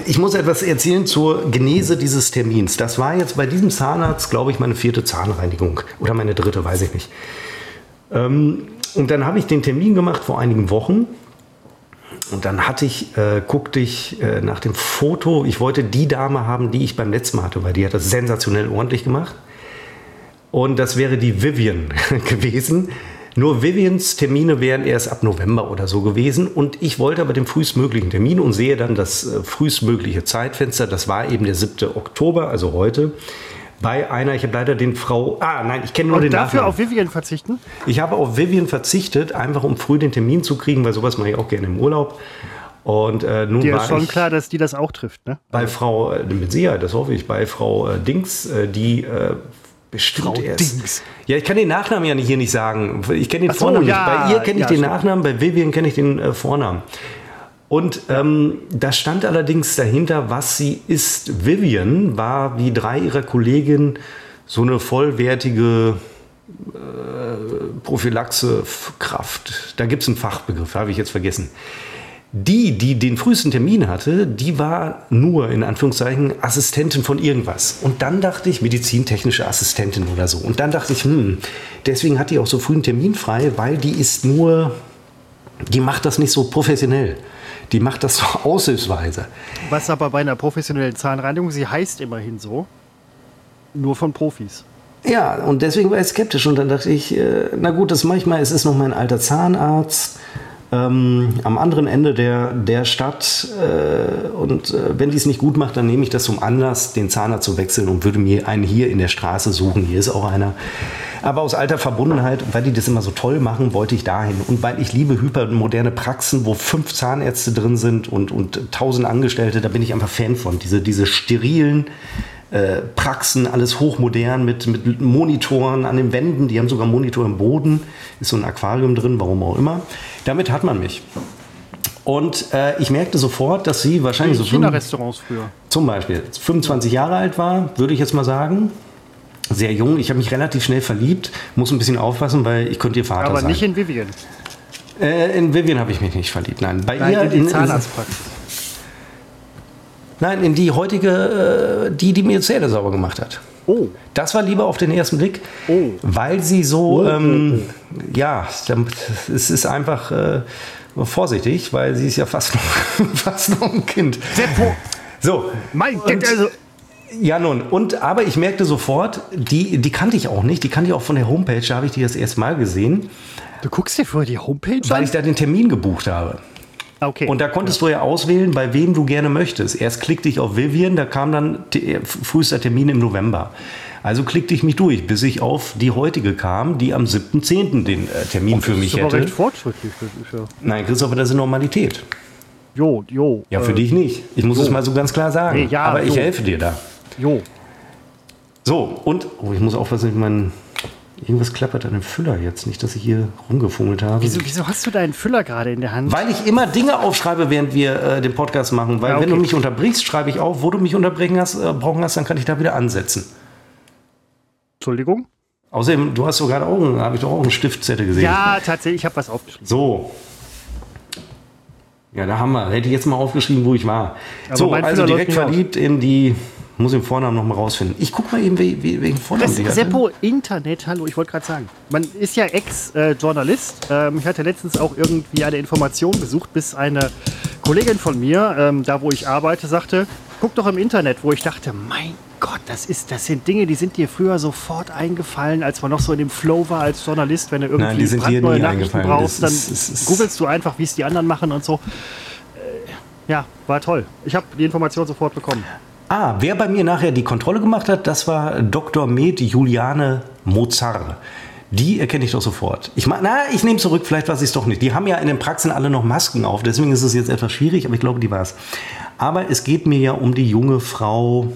ich muss etwas erzählen zur Genese dieses Termins. Das war jetzt bei diesem Zahnarzt, glaube ich, meine vierte Zahnreinigung oder meine dritte, weiß ich nicht. Ähm, und dann habe ich den Termin gemacht vor einigen Wochen und dann hatte ich, äh, guckte ich äh, nach dem Foto, ich wollte die Dame haben, die ich beim letzten Mal hatte, weil die hat das sensationell ordentlich gemacht. Und das wäre die Vivian gewesen. Nur Vivians Termine wären erst ab November oder so gewesen. Und ich wollte aber den frühestmöglichen Termin und sehe dann das äh, frühestmögliche Zeitfenster. Das war eben der 7. Oktober, also heute. Bei einer, ich habe leider den Frau, ah nein, ich kenne nur Und den dafür Nachnamen. auf Vivian verzichten? Ich habe auf Vivian verzichtet, einfach um früh den Termin zu kriegen, weil sowas mache ich auch gerne im Urlaub. Und äh, nun Dir war ist schon klar, dass die das auch trifft, ne? bei Frau, äh, mit Sicherheit, das hoffe ich, bei Frau äh, Dings, äh, die bestimmt. Dings. Ja, ich kann den Nachnamen ja nicht, hier nicht sagen. Ich kenne den so, Vornamen ja, nicht. Bei ihr kenne ich ja, den stimmt. Nachnamen, bei Vivian kenne ich den äh, Vornamen. Und ähm, da stand allerdings dahinter, was sie ist. Vivian war wie drei ihrer Kolleginnen so eine vollwertige Prophylaxe-Kraft. Da gibt es einen Fachbegriff, habe ich jetzt vergessen. Die, die den frühesten Termin hatte, die war nur in Anführungszeichen Assistentin von irgendwas. Und dann dachte ich, medizintechnische Assistentin oder so. Und dann dachte ich, hm, deswegen hat die auch so früh einen Termin frei, weil die ist nur, die macht das nicht so professionell. Die macht das so aushilfsweise. Was aber bei einer professionellen Zahnreinigung, sie heißt immerhin so, nur von Profis. Ja, und deswegen war ich skeptisch und dann dachte ich, äh, na gut, das mache ich mal. Es ist noch mein alter Zahnarzt ähm, am anderen Ende der, der Stadt äh, und äh, wenn die es nicht gut macht, dann nehme ich das zum Anlass, den Zahnarzt zu wechseln und würde mir einen hier in der Straße suchen. Hier ist auch einer. Aber aus alter Verbundenheit, weil die das immer so toll machen, wollte ich dahin. Und weil ich liebe hypermoderne Praxen, wo fünf Zahnärzte drin sind und, und tausend Angestellte, da bin ich einfach Fan von. Diese, diese sterilen äh, Praxen, alles hochmodern mit, mit Monitoren an den Wänden. Die haben sogar Monitor im Boden. Ist so ein Aquarium drin, warum auch immer. Damit hat man mich. Und äh, ich merkte sofort, dass sie wahrscheinlich so China-Restaurants früher. zum Beispiel 25 Jahre alt war, würde ich jetzt mal sagen. Sehr jung. Ich habe mich relativ schnell verliebt. Muss ein bisschen aufpassen, weil ich könnte ihr Vater Aber sein. nicht in Vivian. äh, in Vivian habe ich mich nicht verliebt. Nein, bei Nein, ihr in die Zahnarztpraxis. Nein, in die heutige, äh, die, die mir Zähne sauber gemacht hat. Oh. Das war lieber auf den ersten Blick, Oh. weil sie so, Oh, ähm, ja, es ist einfach äh, vorsichtig, weil sie ist ja fast noch, fast noch ein Kind. Seppo. So, Mein Und- Gott, also. ja nun, und aber ich merkte sofort, die, die kannte ich auch nicht, die kannte ich auch von der Homepage, da habe ich die das erste Mal gesehen, Du guckst dir vorher die Homepage weil an? ich da den Termin gebucht habe. Okay. Und da konntest du ja auswählen, bei wem du gerne möchtest. Erst klickte ich auf Vivian, da kam dann t- frühester Termin im November. Also klickte ich mich durch, bis ich auf die heutige kam, die am 7.10. den äh, Termin für das mich ist aber hätte. recht fortschrittlich. Das ja. Nein, Christopher, das ist Normalität. Jo, jo. Ja, für äh, dich nicht. Ich muss es mal so ganz klar sagen. Nee, ja, Aber ich so. helfe dir da. Jo. So, und oh, ich muss aufpassen, ich mein, irgendwas klappert an dem Füller jetzt. Nicht, dass ich hier rumgefummelt habe. Wieso, wieso hast du deinen Füller gerade in der Hand? Weil ich immer Dinge aufschreibe, während wir äh, den Podcast machen. Weil Ja, wenn du okay. mich unterbrichst, schreibe ich auf, wo du mich unterbrechen hast, äh, brauchen hast, dann kann ich da wieder ansetzen. Entschuldigung? Außerdem, du hast sogar einen- habe ich doch auch einen Stiftzettel gesehen. Ja, tatsächlich, ich habe was aufgeschrieben. So. Ja, da haben wir. Hätte ich jetzt mal aufgeschrieben, wo ich war. Aber so, also direkt verliebt in die. Muss den Vornamen noch mal rausfinden. Ich guck mal eben, wie, wie, welchen Vornamen Das ist. Seppo Internet, hallo, ich wollte gerade sagen. Man ist ja Ex-Journalist. Ähm, ich hatte letztens auch irgendwie eine Information besucht, bis eine Kollegin von mir, ähm, da wo ich arbeite, sagte, guck doch im Internet, wo ich dachte, mein Gott, das, ist, das sind Dinge, die sind dir früher sofort eingefallen, als man noch so in dem Flow war als Journalist, wenn du irgendwie Nein, die sind dir brandneue nie Nachrichten eingefallen. brauchst, dann ist- es ist- googelst du einfach, wie es die anderen machen und so. Äh, Ja, war toll. Ich habe die Information sofort bekommen. Ah, wer bei mir nachher die Kontrolle gemacht hat, das war Dr. Med Juliane Mozart. Die erkenne ich doch sofort. Ich na, ich nehme zurück, vielleicht weiß ich es doch nicht. Die haben ja in den Praxen alle noch Masken auf, deswegen ist es jetzt etwas schwierig, aber ich glaube, die war es. Aber es geht mir ja um die junge Frau.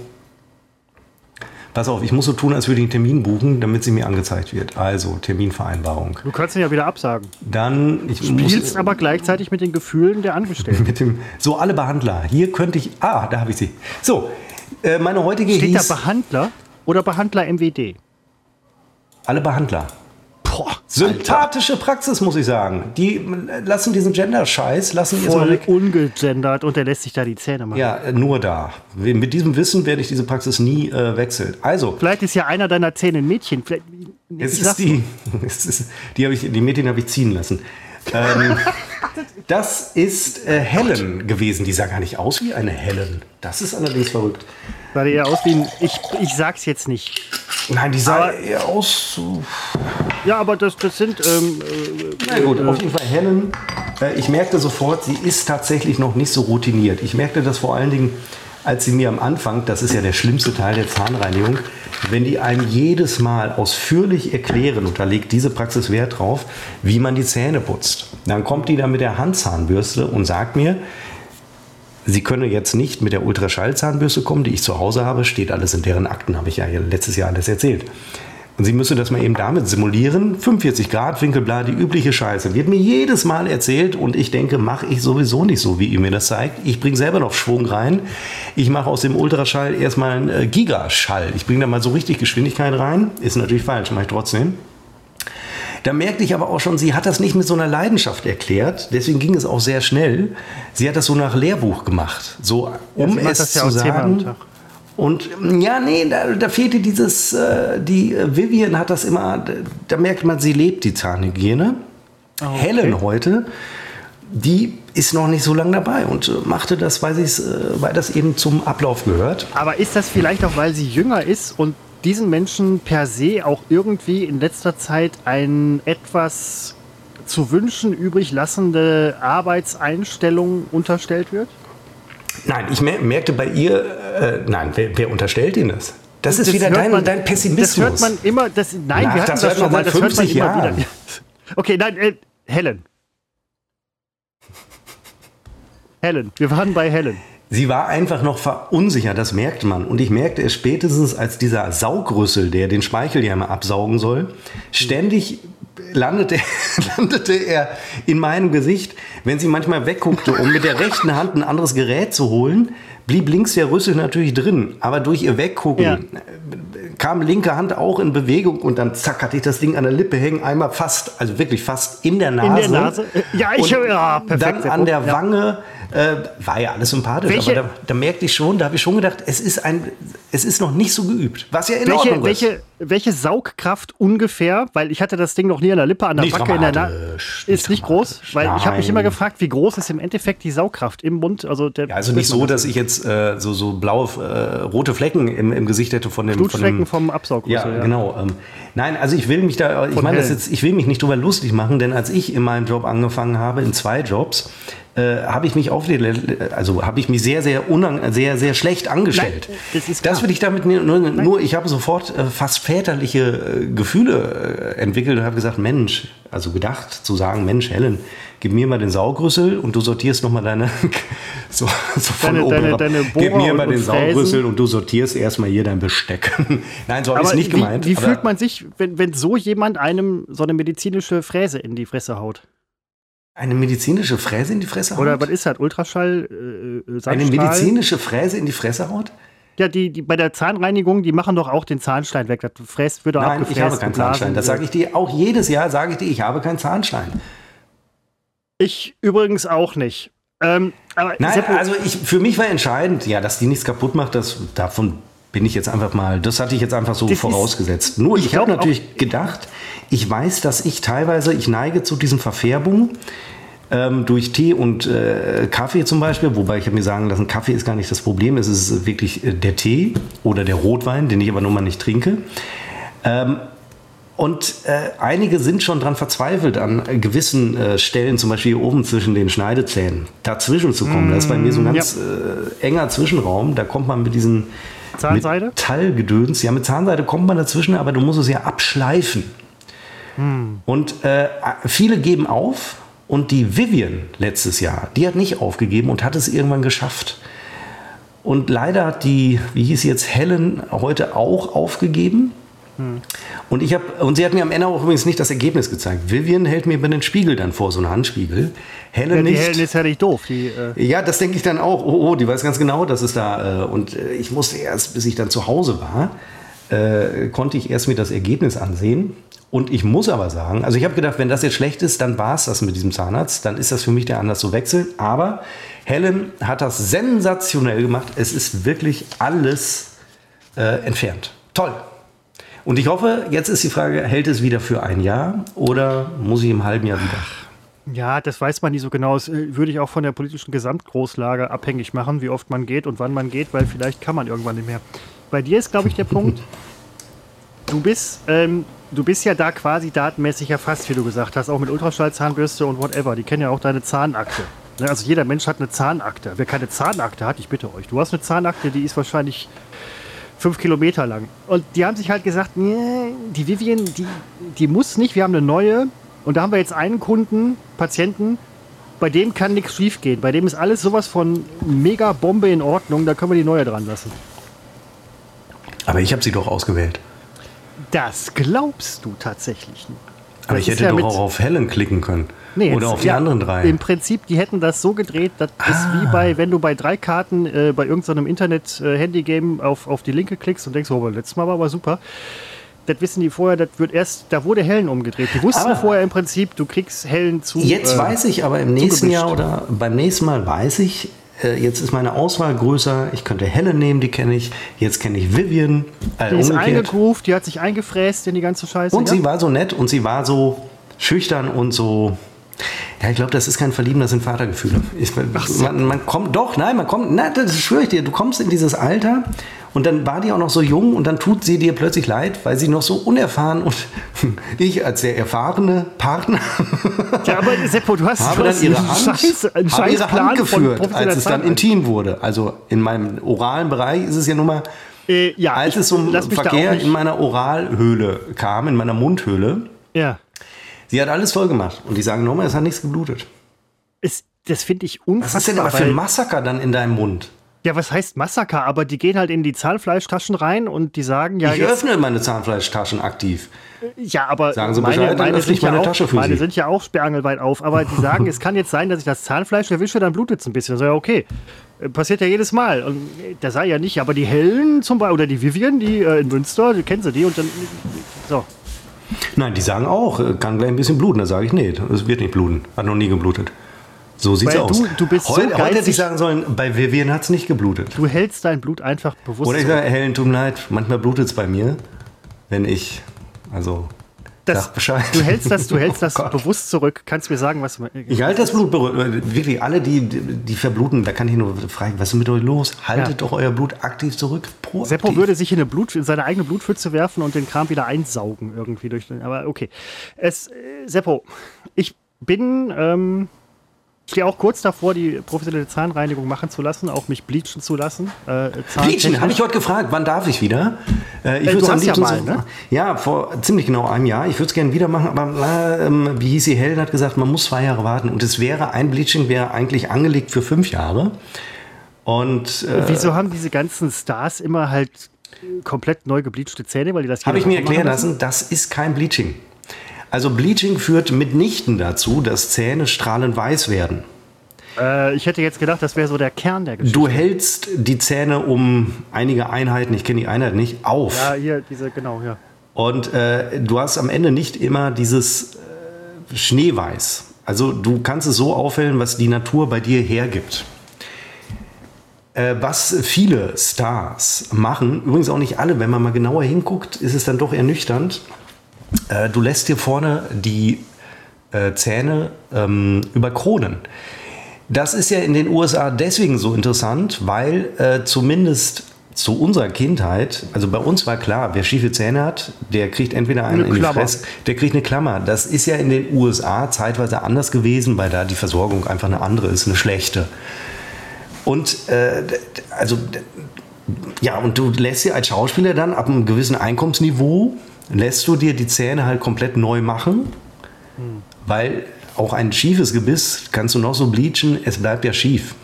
Pass auf, ich muss so tun, als würde ich einen Termin buchen, damit sie mir angezeigt wird. Also, Terminvereinbarung. Du kannst ihn ja wieder absagen. Dann, ich Spielst muss, aber gleichzeitig mit den Gefühlen der Angestellten. mit dem, so alle Behandler. Hier könnte ich, ah, da habe ich sie. So, äh, meine heutige Steht hieß, da Behandler oder Behandler MWD? alle Behandler. Boah, Sympathische Praxis, muss ich sagen. Die lassen diesen Gender-Scheiß, lassen voll ungegendert und der lässt sich da die Zähne machen. Ja, nur da. Mit diesem Wissen werde ich diese Praxis nie äh, wechseln. Also, Vielleicht ist ja einer deiner Zähne ein Mädchen. Vielleicht, es ist die, es ist, die, ich, die Mädchen habe ich ziehen lassen. Ähm, das ist äh, Helen gewesen. Die sah gar nicht aus wie eine Helen. Das ist allerdings verrückt. Sah die eher aus wie ein. Ich, ich sag's jetzt nicht. Nein, die sah Aber- eher aus so Ja, aber das, das sind. Ähm, äh, Na gut, auf jeden Fall Helen. Äh, ich merkte sofort, sie ist tatsächlich noch nicht so routiniert. Ich merkte das vor allen Dingen, als sie mir am Anfang, das ist ja der schlimmste Teil der Zahnreinigung, wenn die einem jedes Mal ausführlich erklären, und da legt diese Praxis Wert drauf, wie man die Zähne putzt. Dann kommt die da mit der Handzahnbürste und sagt mir, Sie könne jetzt nicht mit der Ultraschallzahnbürste kommen, die ich zu Hause habe. Steht alles in deren Akten, habe ich ja letztes Jahr alles erzählt. Und sie müsse das mal eben damit simulieren. 45 Grad, Winkelbla, die übliche Scheiße. Wird mir jedes Mal erzählt und ich denke, mache ich sowieso nicht so, wie ihr mir das zeigt. Ich bringe selber noch Schwung rein. Ich mache aus dem Ultraschall erstmal einen äh, Gigaschall. Ich bringe da mal so richtig Geschwindigkeit rein. Ist natürlich falsch, mache ich trotzdem. Da merkte ich aber auch schon, sie hat das nicht mit so einer Leidenschaft erklärt. Deswegen ging es auch sehr schnell. Sie hat das so nach Lehrbuch gemacht. So, um macht es das ja zu sagen. Und ja, nee, da, da fehlte dieses, äh, die äh, Vivian hat das immer, da, merkt man, sie lebt die Zahnhygiene. Ah, Helen heute, die ist noch nicht so lange dabei und äh, machte das, weil, äh, weil das eben zum Ablauf gehört. Aber ist das vielleicht auch, weil sie jünger ist und diesen Menschen per se auch irgendwie in letzter Zeit ein etwas zu wünschen übrig lassende Arbeitseinstellung unterstellt wird? Nein, ich mer merkte bei ihr, äh, nein, wer, wer unterstellt Ihnen das? Das, ist wieder hört dein, man- dein Pessimismus. Das hört man immer. Das, nein, Ach, wir hatten das das, schon man mal. Das hört man 50 immer Jahren. wieder. Okay, nein, äh, Helen. Helen, wir waren bei Helen. Sie war einfach noch verunsichert, das merkt man. Und ich merkte es spätestens, als dieser Saugrüssel, der den Speichel ja immer absaugen soll, ständig landete, landete er in meinem Gesicht. Wenn sie manchmal wegguckte, um mit der rechten Hand ein anderes Gerät zu holen, blieb links der Rüssel natürlich drin. Aber durch ihr Weggucken Ja. äh, kam linke Hand auch in Bewegung und dann zack hatte ich das Ding an der Lippe hängen, einmal fast, also wirklich fast in der Nase. In der Nase? Ja, ich und ja, perfekt. Dann an der Wange äh, war ja alles sympathisch, Welche- aber da, da merkte ich schon, da habe ich schon gedacht, es ist ein, es ist noch nicht so geübt, was ja in welche, Ordnung ist. welche, welche Saugkraft ungefähr, weil ich hatte das Ding noch nie an der Lippe, an der Nicht Backe, in der Nase. dramatisch, Ist nicht groß, weil ich habe mich Nein. immer gefragt, wie groß ist im Endeffekt die Saugkraft im Mund? Also, der, Ja, also nicht so, dass ich jetzt äh, so, so blaue, äh, rote Flecken im, im Gesicht hätte von dem. von Blutflecken dem vom Absaugrüssel. Ja, genau. Ähm, nein, also ich will mich da, ich Von meine das jetzt, ich will mich nicht drüber lustig machen, denn als ich in meinem Job angefangen habe, in zwei Jobs, äh, habe ich mich auf also habe ich mich sehr, sehr unang sehr, sehr schlecht angestellt. Nein, das ist das will ich damit nur, nur, ich habe sofort äh, fast väterliche äh, Gefühle äh, entwickelt und habe gesagt, Mensch, also gedacht zu sagen, Mensch, Helen, gib mir mal den Saugrüssel und du sortierst noch mal deine, so, so von Deine- oben deine- deine Gib mir mal den Fräsen. Saugrüssel und du sortierst erstmal hier dein Besteck. Nein, so habe ich es nicht wie, gemeint. wie fühlt man sich, wenn, wenn so jemand einem so eine medizinische Fräse in die Fresse haut? Eine medizinische Fräse in die Fresse haut? Oder was ist das? Ultraschall? Äh, äh, Eine medizinische Fräse in die Fresse haut? Ja, die, die bei der Zahnreinigung, die machen doch auch den Zahnstein weg. Das fräst, wird doch Nein, abgefräst. ich habe keinen. Zahnstein. Das sage ich dir auch jedes Jahr, sage ich dir, ich habe keinen Zahnstein. Ich übrigens auch nicht. Ähm, Nein, Seppo, also ich, für mich war entscheidend, ja, dass die nichts kaputt macht, das, davon bin ich jetzt einfach mal, das hatte ich jetzt einfach so Das ist- vorausgesetzt. Nur ich ich, habe natürlich gedacht, ich weiß, dass ich teilweise, ich neige zu diesen Verfärbungen ähm, durch Tee und äh, Kaffee zum Beispiel, wobei ich habe mir sagen lassen, Kaffee ist gar nicht das Problem, es ist wirklich äh, der Tee oder der Rotwein, den ich aber nun mal nicht trinke. Ähm, und äh, einige sind schon dran verzweifelt, an äh, gewissen äh, Stellen, zum Beispiel hier oben zwischen den Schneidezähnen, dazwischen zu kommen. das ist bei mir so ein ganz äh, enger Zwischenraum. Da kommt man mit diesen Zahnseide? Metallgedöns. Ja, mit Zahnseide kommt man dazwischen, aber du musst es ja abschleifen. Und äh, viele geben auf. Und die Vivian letztes Jahr, die hat nicht aufgegeben und hat es irgendwann geschafft. Und leider hat die, wie hieß jetzt, Helen heute auch aufgegeben. Und ich habe, und sie hat mir am Ende auch übrigens nicht das Ergebnis gezeigt. Vivian hält mir über den Spiegel dann vor, so einen Handspiegel. Helen ja, die nicht. Helen ist ja nicht doof. Die, äh, Ja, das denke ich dann auch. Oh, oh, die weiß ganz genau, dass es da. Äh, und äh, ich musste erst, bis ich dann zu Hause war, äh, konnte ich erst mir das Ergebnis ansehen. Und ich muss aber sagen, also ich habe gedacht, wenn das jetzt schlecht ist, dann war es das mit diesem Zahnarzt. Dann ist das für mich der Anlass zu wechseln. Aber Helen hat das sensationell gemacht. Es ist wirklich alles äh, entfernt. Toll. Und ich hoffe, jetzt ist die Frage, hält es wieder für ein Jahr oder muss ich im halben Jahr wieder? ja, das weiß man nie so genau. Das äh, würde ich auch von der politischen Gesamtgroßlage abhängig machen, wie oft man geht und wann man geht, weil vielleicht kann man irgendwann nicht mehr. Bei dir ist, glaube ich, der Punkt, du bist, ähm, du bist ja da quasi datenmäßig erfasst, wie du gesagt hast, auch mit Ultraschallzahnbürste und whatever. Die kennen ja auch deine Zahnakte. Ne, Also jeder Mensch hat eine Zahnakte. Wer keine Zahnakte hat, ich bitte euch, du hast eine Zahnakte, die ist wahrscheinlich fünf Kilometer lang. Und die haben sich halt gesagt, nee, die Vivian, die, die muss nicht, wir haben eine neue. Und da haben wir jetzt einen Kunden, Patienten, bei dem kann nichts schief gehen. Bei dem ist alles sowas von mega Bombe in Ordnung, da können wir die neue dran lassen. Aber ich habe sie doch ausgewählt. Das glaubst du tatsächlich nicht. Aber Das ich hätte ja doch auch auf Helen klicken können. Nee, Oder jetzt- auf die ja, anderen drei. Im Prinzip, die hätten das so gedreht, das ist wie bei, wenn du bei drei Karten äh, bei irgendeinem Internet-Handy-Game auf, auf die linke klickst und denkst, oh, letztes Mal war aber super. Das wissen die vorher, das wird erst, da wurde Hellen umgedreht. Die wussten Aber- vorher im Prinzip, du kriegst Hellen zu. Jetzt äh, weiß ich aber im nächsten. Jahr oder beim nächsten Mal weiß ich, äh, jetzt ist meine Auswahl größer. Ich könnte Helen nehmen, die kenne ich. Jetzt kenne ich Vivian. Äh, Die ist eingegroovt, die hat sich eingefräst in die ganze Scheiße. Und ja? sie war so nett und sie war so schüchtern und so. Ja, ich glaube, das ist kein Verlieben, das sind Vatergefühle. Ich, man, man kommt doch, nein, man kommt, nein, das schwöre ich dir, du kommst in dieses Alter und dann war die auch noch so jung und dann tut sie dir plötzlich leid, weil sie noch so unerfahren und ich als der erfahrene Partner ja, aber Seppo, du hast, habe dann ihre Hand, Scheiß, einen habe ihre Hand geführt, als es dann intim wurde. Also in meinem oralen Bereich ist es ja nun mal, Äh, ja, als ich- es da Verkehr in meiner Oralhöhle kam, in meiner Mundhöhle, Ja. Sie hat alles voll gemacht. Und die sagen nochmal, es hat nichts geblutet. Es, das finde ich unfassbar. Was ist denn aber für ein Massaker dann in deinem Mund? Ja, was heißt Massaker? Aber die gehen halt in die Zahnfleischtaschen rein und die sagen ja. Ich jetzt, öffne meine Zahnfleischtaschen aktiv. ja, aber Sagen Sie meine, Bescheid, meine, öffne sind ich meine ja auch, meine sind ja auch sperrangelweit auf. Aber die sagen, es kann jetzt sein, dass ich das Zahnfleisch erwische, dann blutet es ein bisschen. So, ja, okay. Äh, Passiert ja jedes Mal. Und äh, der sei ja nicht, aber die Hellen zum Beispiel, oder die Vivian, die äh, in Münster, die kennen sie die und dann. So. Nein, die sagen auch, äh, kann gleich ein bisschen bluten. Da sage ich, nee, es wird nicht bluten. Hat noch nie geblutet. So sieht's Weil aus. du- du bist so heute, heute hätte ich sagen sollen, bei Vivian hat es nicht geblutet. Du hältst dein Blut einfach bewusst. Oder ich sage, Helen, tut mir leid, manchmal blutet es bei mir, wenn ich, also, das, Bescheid. Du hältst das, du hältst das Oh bewusst zurück. Kannst mir sagen, was du. Ich halte das Blut berührt. Wirklich, alle, die, die verbluten, da kann ich nur fragen, was ist mit euch los? Haltet Ja. doch euer Blut aktiv zurück. Proaktiv. Seppo würde sich in, eine Blut, in seine eigene Blutpfütze werfen und den Kram wieder einsaugen irgendwie durch den. Aber okay. Es, äh, Seppo, ich bin, ähm, stehe auch kurz davor, die professionelle Zahnreinigung machen zu lassen, auch mich bleachen zu lassen. Äh, Bleachen, habe ich heute gefragt, wann darf ich wieder? Äh, ich Äh, du am hast ja mal, ne? Ja, vor ziemlich genau einem Jahr. Ich würde es gerne wieder machen, aber äh, wie hieß sie, Helen hat gesagt, man muss zwei Jahre warten. Und es wäre, ein Bleaching wäre eigentlich angelegt für fünf Jahre. Und äh, Wieso haben diese ganzen Stars immer halt komplett neu gebleachte Zähne, weil die das habe ich mir erklären lassen, das ist kein Bleaching. Also Bleaching führt mitnichten dazu, dass Zähne strahlend weiß werden. Äh, ich hätte jetzt gedacht, das wäre so der Kern der Geschichte. Du hältst die Zähne um einige Einheiten, ich kenne die Einheit nicht, auf. ja, hier, diese, genau, ja. Und äh, du hast am Ende nicht immer dieses äh, Schneeweiß. Also du kannst es so aufhellen, was die Natur bei dir hergibt. Äh, was viele Stars machen, übrigens auch nicht alle, wenn man mal genauer hinguckt, ist es dann doch ernüchternd. Äh, du lässt dir vorne die äh, Zähne ähm, überkronen. Das ist ja in den USA deswegen so interessant, weil äh, zumindest zu unserer Kindheit, also bei uns war klar, wer schiefe Zähne hat, der kriegt entweder einen Eine in die Klammer. Fresse, der kriegt eine Klammer. Das ist ja in den USA zeitweise anders gewesen, weil da die Versorgung einfach eine andere ist, eine schlechte. Und äh, also ja, und du lässt dir als Schauspieler dann ab einem gewissen Einkommensniveau, lässt du dir die Zähne halt komplett neu machen, weil auch ein schiefes Gebiss kannst du noch so bleachen, es bleibt ja schief.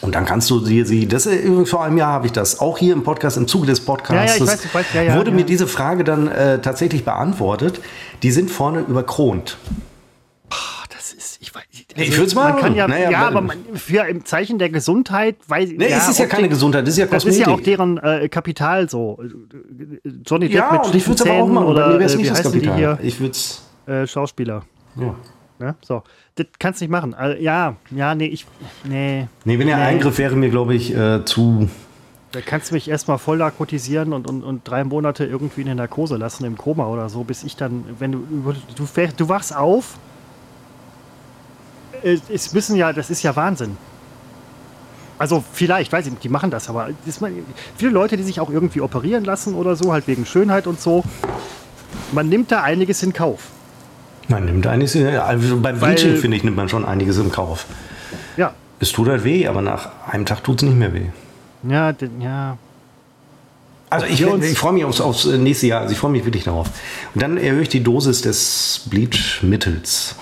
Und dann kannst du dir sie, das ist vor einem Jahr habe ich das, auch hier im Podcast, im Zuge des Podcasts, Ja, ja, ich weiß, ich weiß, ja, ja, wurde mir diese Frage dann äh, tatsächlich beantwortet. Die sind vorne überkront. Das ist, ich weiß, Ich würd's man machen. kann ja, Naja, ja, aber- man, für im Zeichen der Gesundheit, weiß Nee, es ist ja keine Gesundheit, das ist ja Das Kosmetik. ist ja auch deren äh, Kapital so. Johnny Depp ja, mit und ich würde es aber auch machen. Oder mir wäre es äh, nicht das Kapital. hier? Ich würde es. Äh, Schauspieler. Ja. Ne? So. Das kannst du nicht machen. Also, ja, ja, nee, ich. Nee. Nee, wenn der Nee. Eingriff wäre mir, glaube ich, äh, zu. Da kannst du mich erstmal voll narkotisieren und, und, und drei Monate irgendwie in der Narkose lassen, im Koma oder so, bis ich dann, wenn du, du, du wachst auf. Es, es müssen ja, das ist ja Wahnsinn. Also vielleicht, weiß ich nicht, die machen das, aber das, viele Leute, die sich auch irgendwie operieren lassen oder so, halt wegen Schönheit und so, man nimmt da einiges in Kauf. Man nimmt einiges. Also beim Bleaching, finde ich, nimmt man schon einiges im Kauf. Ja, Es tut halt weh, aber nach einem Tag tut es nicht mehr weh. ja, ja. Also ich, ich freue mich aufs, aufs nächste Jahr. Also ich freue mich wirklich darauf. Und dann erhöhe ich die Dosis des Bleach-Mittels.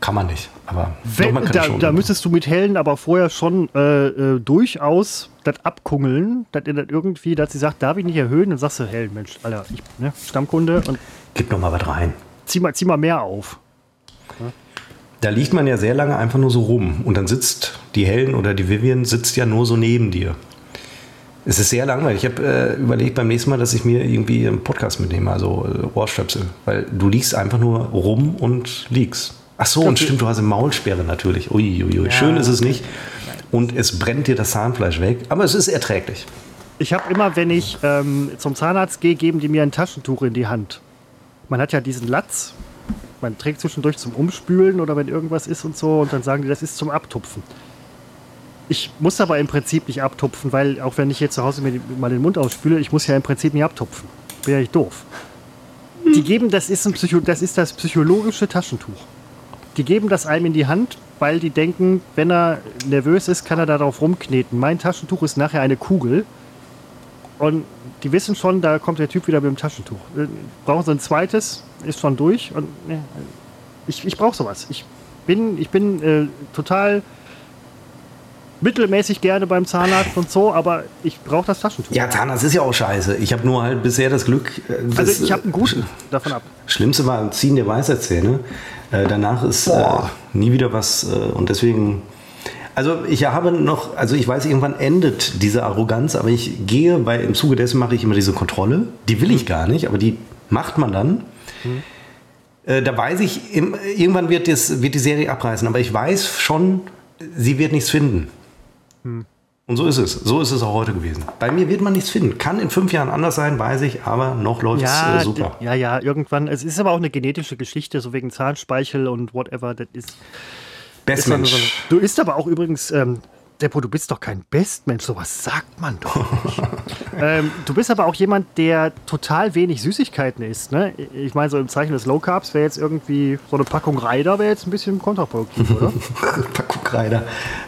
Kann man nicht, aber doch, Wenn, man kann da, schon. da müsstest du mit Helen aber vorher schon äh, äh, durchaus das abkungeln, dass ihr das irgendwie, dass sie sagt, darf ich nicht erhöhen? Dann sagst du, Helen, Mensch, Alter, ich, ne, Stammkunde und Gib noch mal was rein. zieh mal, zieh mal mehr auf. Da liegt man ja sehr lange einfach nur so rum. Und dann sitzt die Helen oder die Vivian sitzt ja nur so neben dir. Es ist sehr langweilig. Ich habe äh, überlegt beim nächsten Mal, dass ich mir irgendwie einen Podcast mitnehme, also äh, Ohrstöpsel. Weil du liegst einfach nur rum und liegst. Ach so, und stimmt, du hast eine Maulsperre natürlich. Uiuiui. Schön ist es nicht. Und es brennt dir das Zahnfleisch weg. Aber es ist erträglich. Ich habe immer, wenn ich ähm, zum Zahnarzt gehe, geben die mir ein Taschentuch in die Hand. Man hat ja diesen Latz, man trägt zwischendurch zum Umspülen oder wenn irgendwas ist und so und dann sagen die, das ist zum Abtupfen. Ich muss aber im Prinzip nicht abtupfen, weil auch wenn ich jetzt zu Hause mir mal den Mund ausspüle, ich muss ja im Prinzip nicht abtupfen. Wäre ich doof. Die geben, das ist, ein Psycho, das ist das psychologische Taschentuch. Die geben das einem in die Hand, weil die denken, wenn er nervös ist, kann er darauf rumkneten. Mein Taschentuch ist nachher eine Kugel. Und die wissen schon, da kommt der Typ wieder mit dem Taschentuch. Äh, Brauchen sie ein zweites, ist schon durch. Und ich, ich brauche sowas. Ich bin, ich bin äh, total mittelmäßig gerne beim Zahnarzt und so, aber ich brauche das Taschentuch. Ja, Zahnarzt ist ja auch scheiße. Ich habe nur halt bisher das Glück. äh, also das, ich habe einen äh, guten davon ab. Schlimmste war Ziehen der Weisheitszähne. Äh, danach ist äh, nie wieder was äh, und deswegen. Also ich habe noch, also ich weiß, irgendwann endet diese Arroganz, aber ich gehe, weil im Zuge dessen mache ich immer diese Kontrolle. Die will ich gar nicht, aber die macht man dann. Äh, da weiß ich, irgendwann wird, das, wird die Serie abreißen, aber ich weiß schon, sie wird nichts finden. Und so ist es. So ist es auch heute gewesen. Bei mir wird man nichts finden. Kann in fünf Jahren anders sein, weiß ich, aber noch läuft es Ja, äh, super. ja, ja, irgendwann. Es ist aber auch eine genetische Geschichte, so wegen Zahnspeichel und whatever. Das ist, ist dann so, Bestmensch. du ist aber auch übrigens, ähm, Deppo, du bist doch kein Bestmensch, sowas sagt man doch nicht. ähm, du bist aber auch jemand, der total wenig Süßigkeiten isst. Ne? Ich meine, so im Zeichen des Low Carbs wäre jetzt irgendwie so eine Packung Reider wäre jetzt ein bisschen kontraproduktiv, oder? Packung Kreider.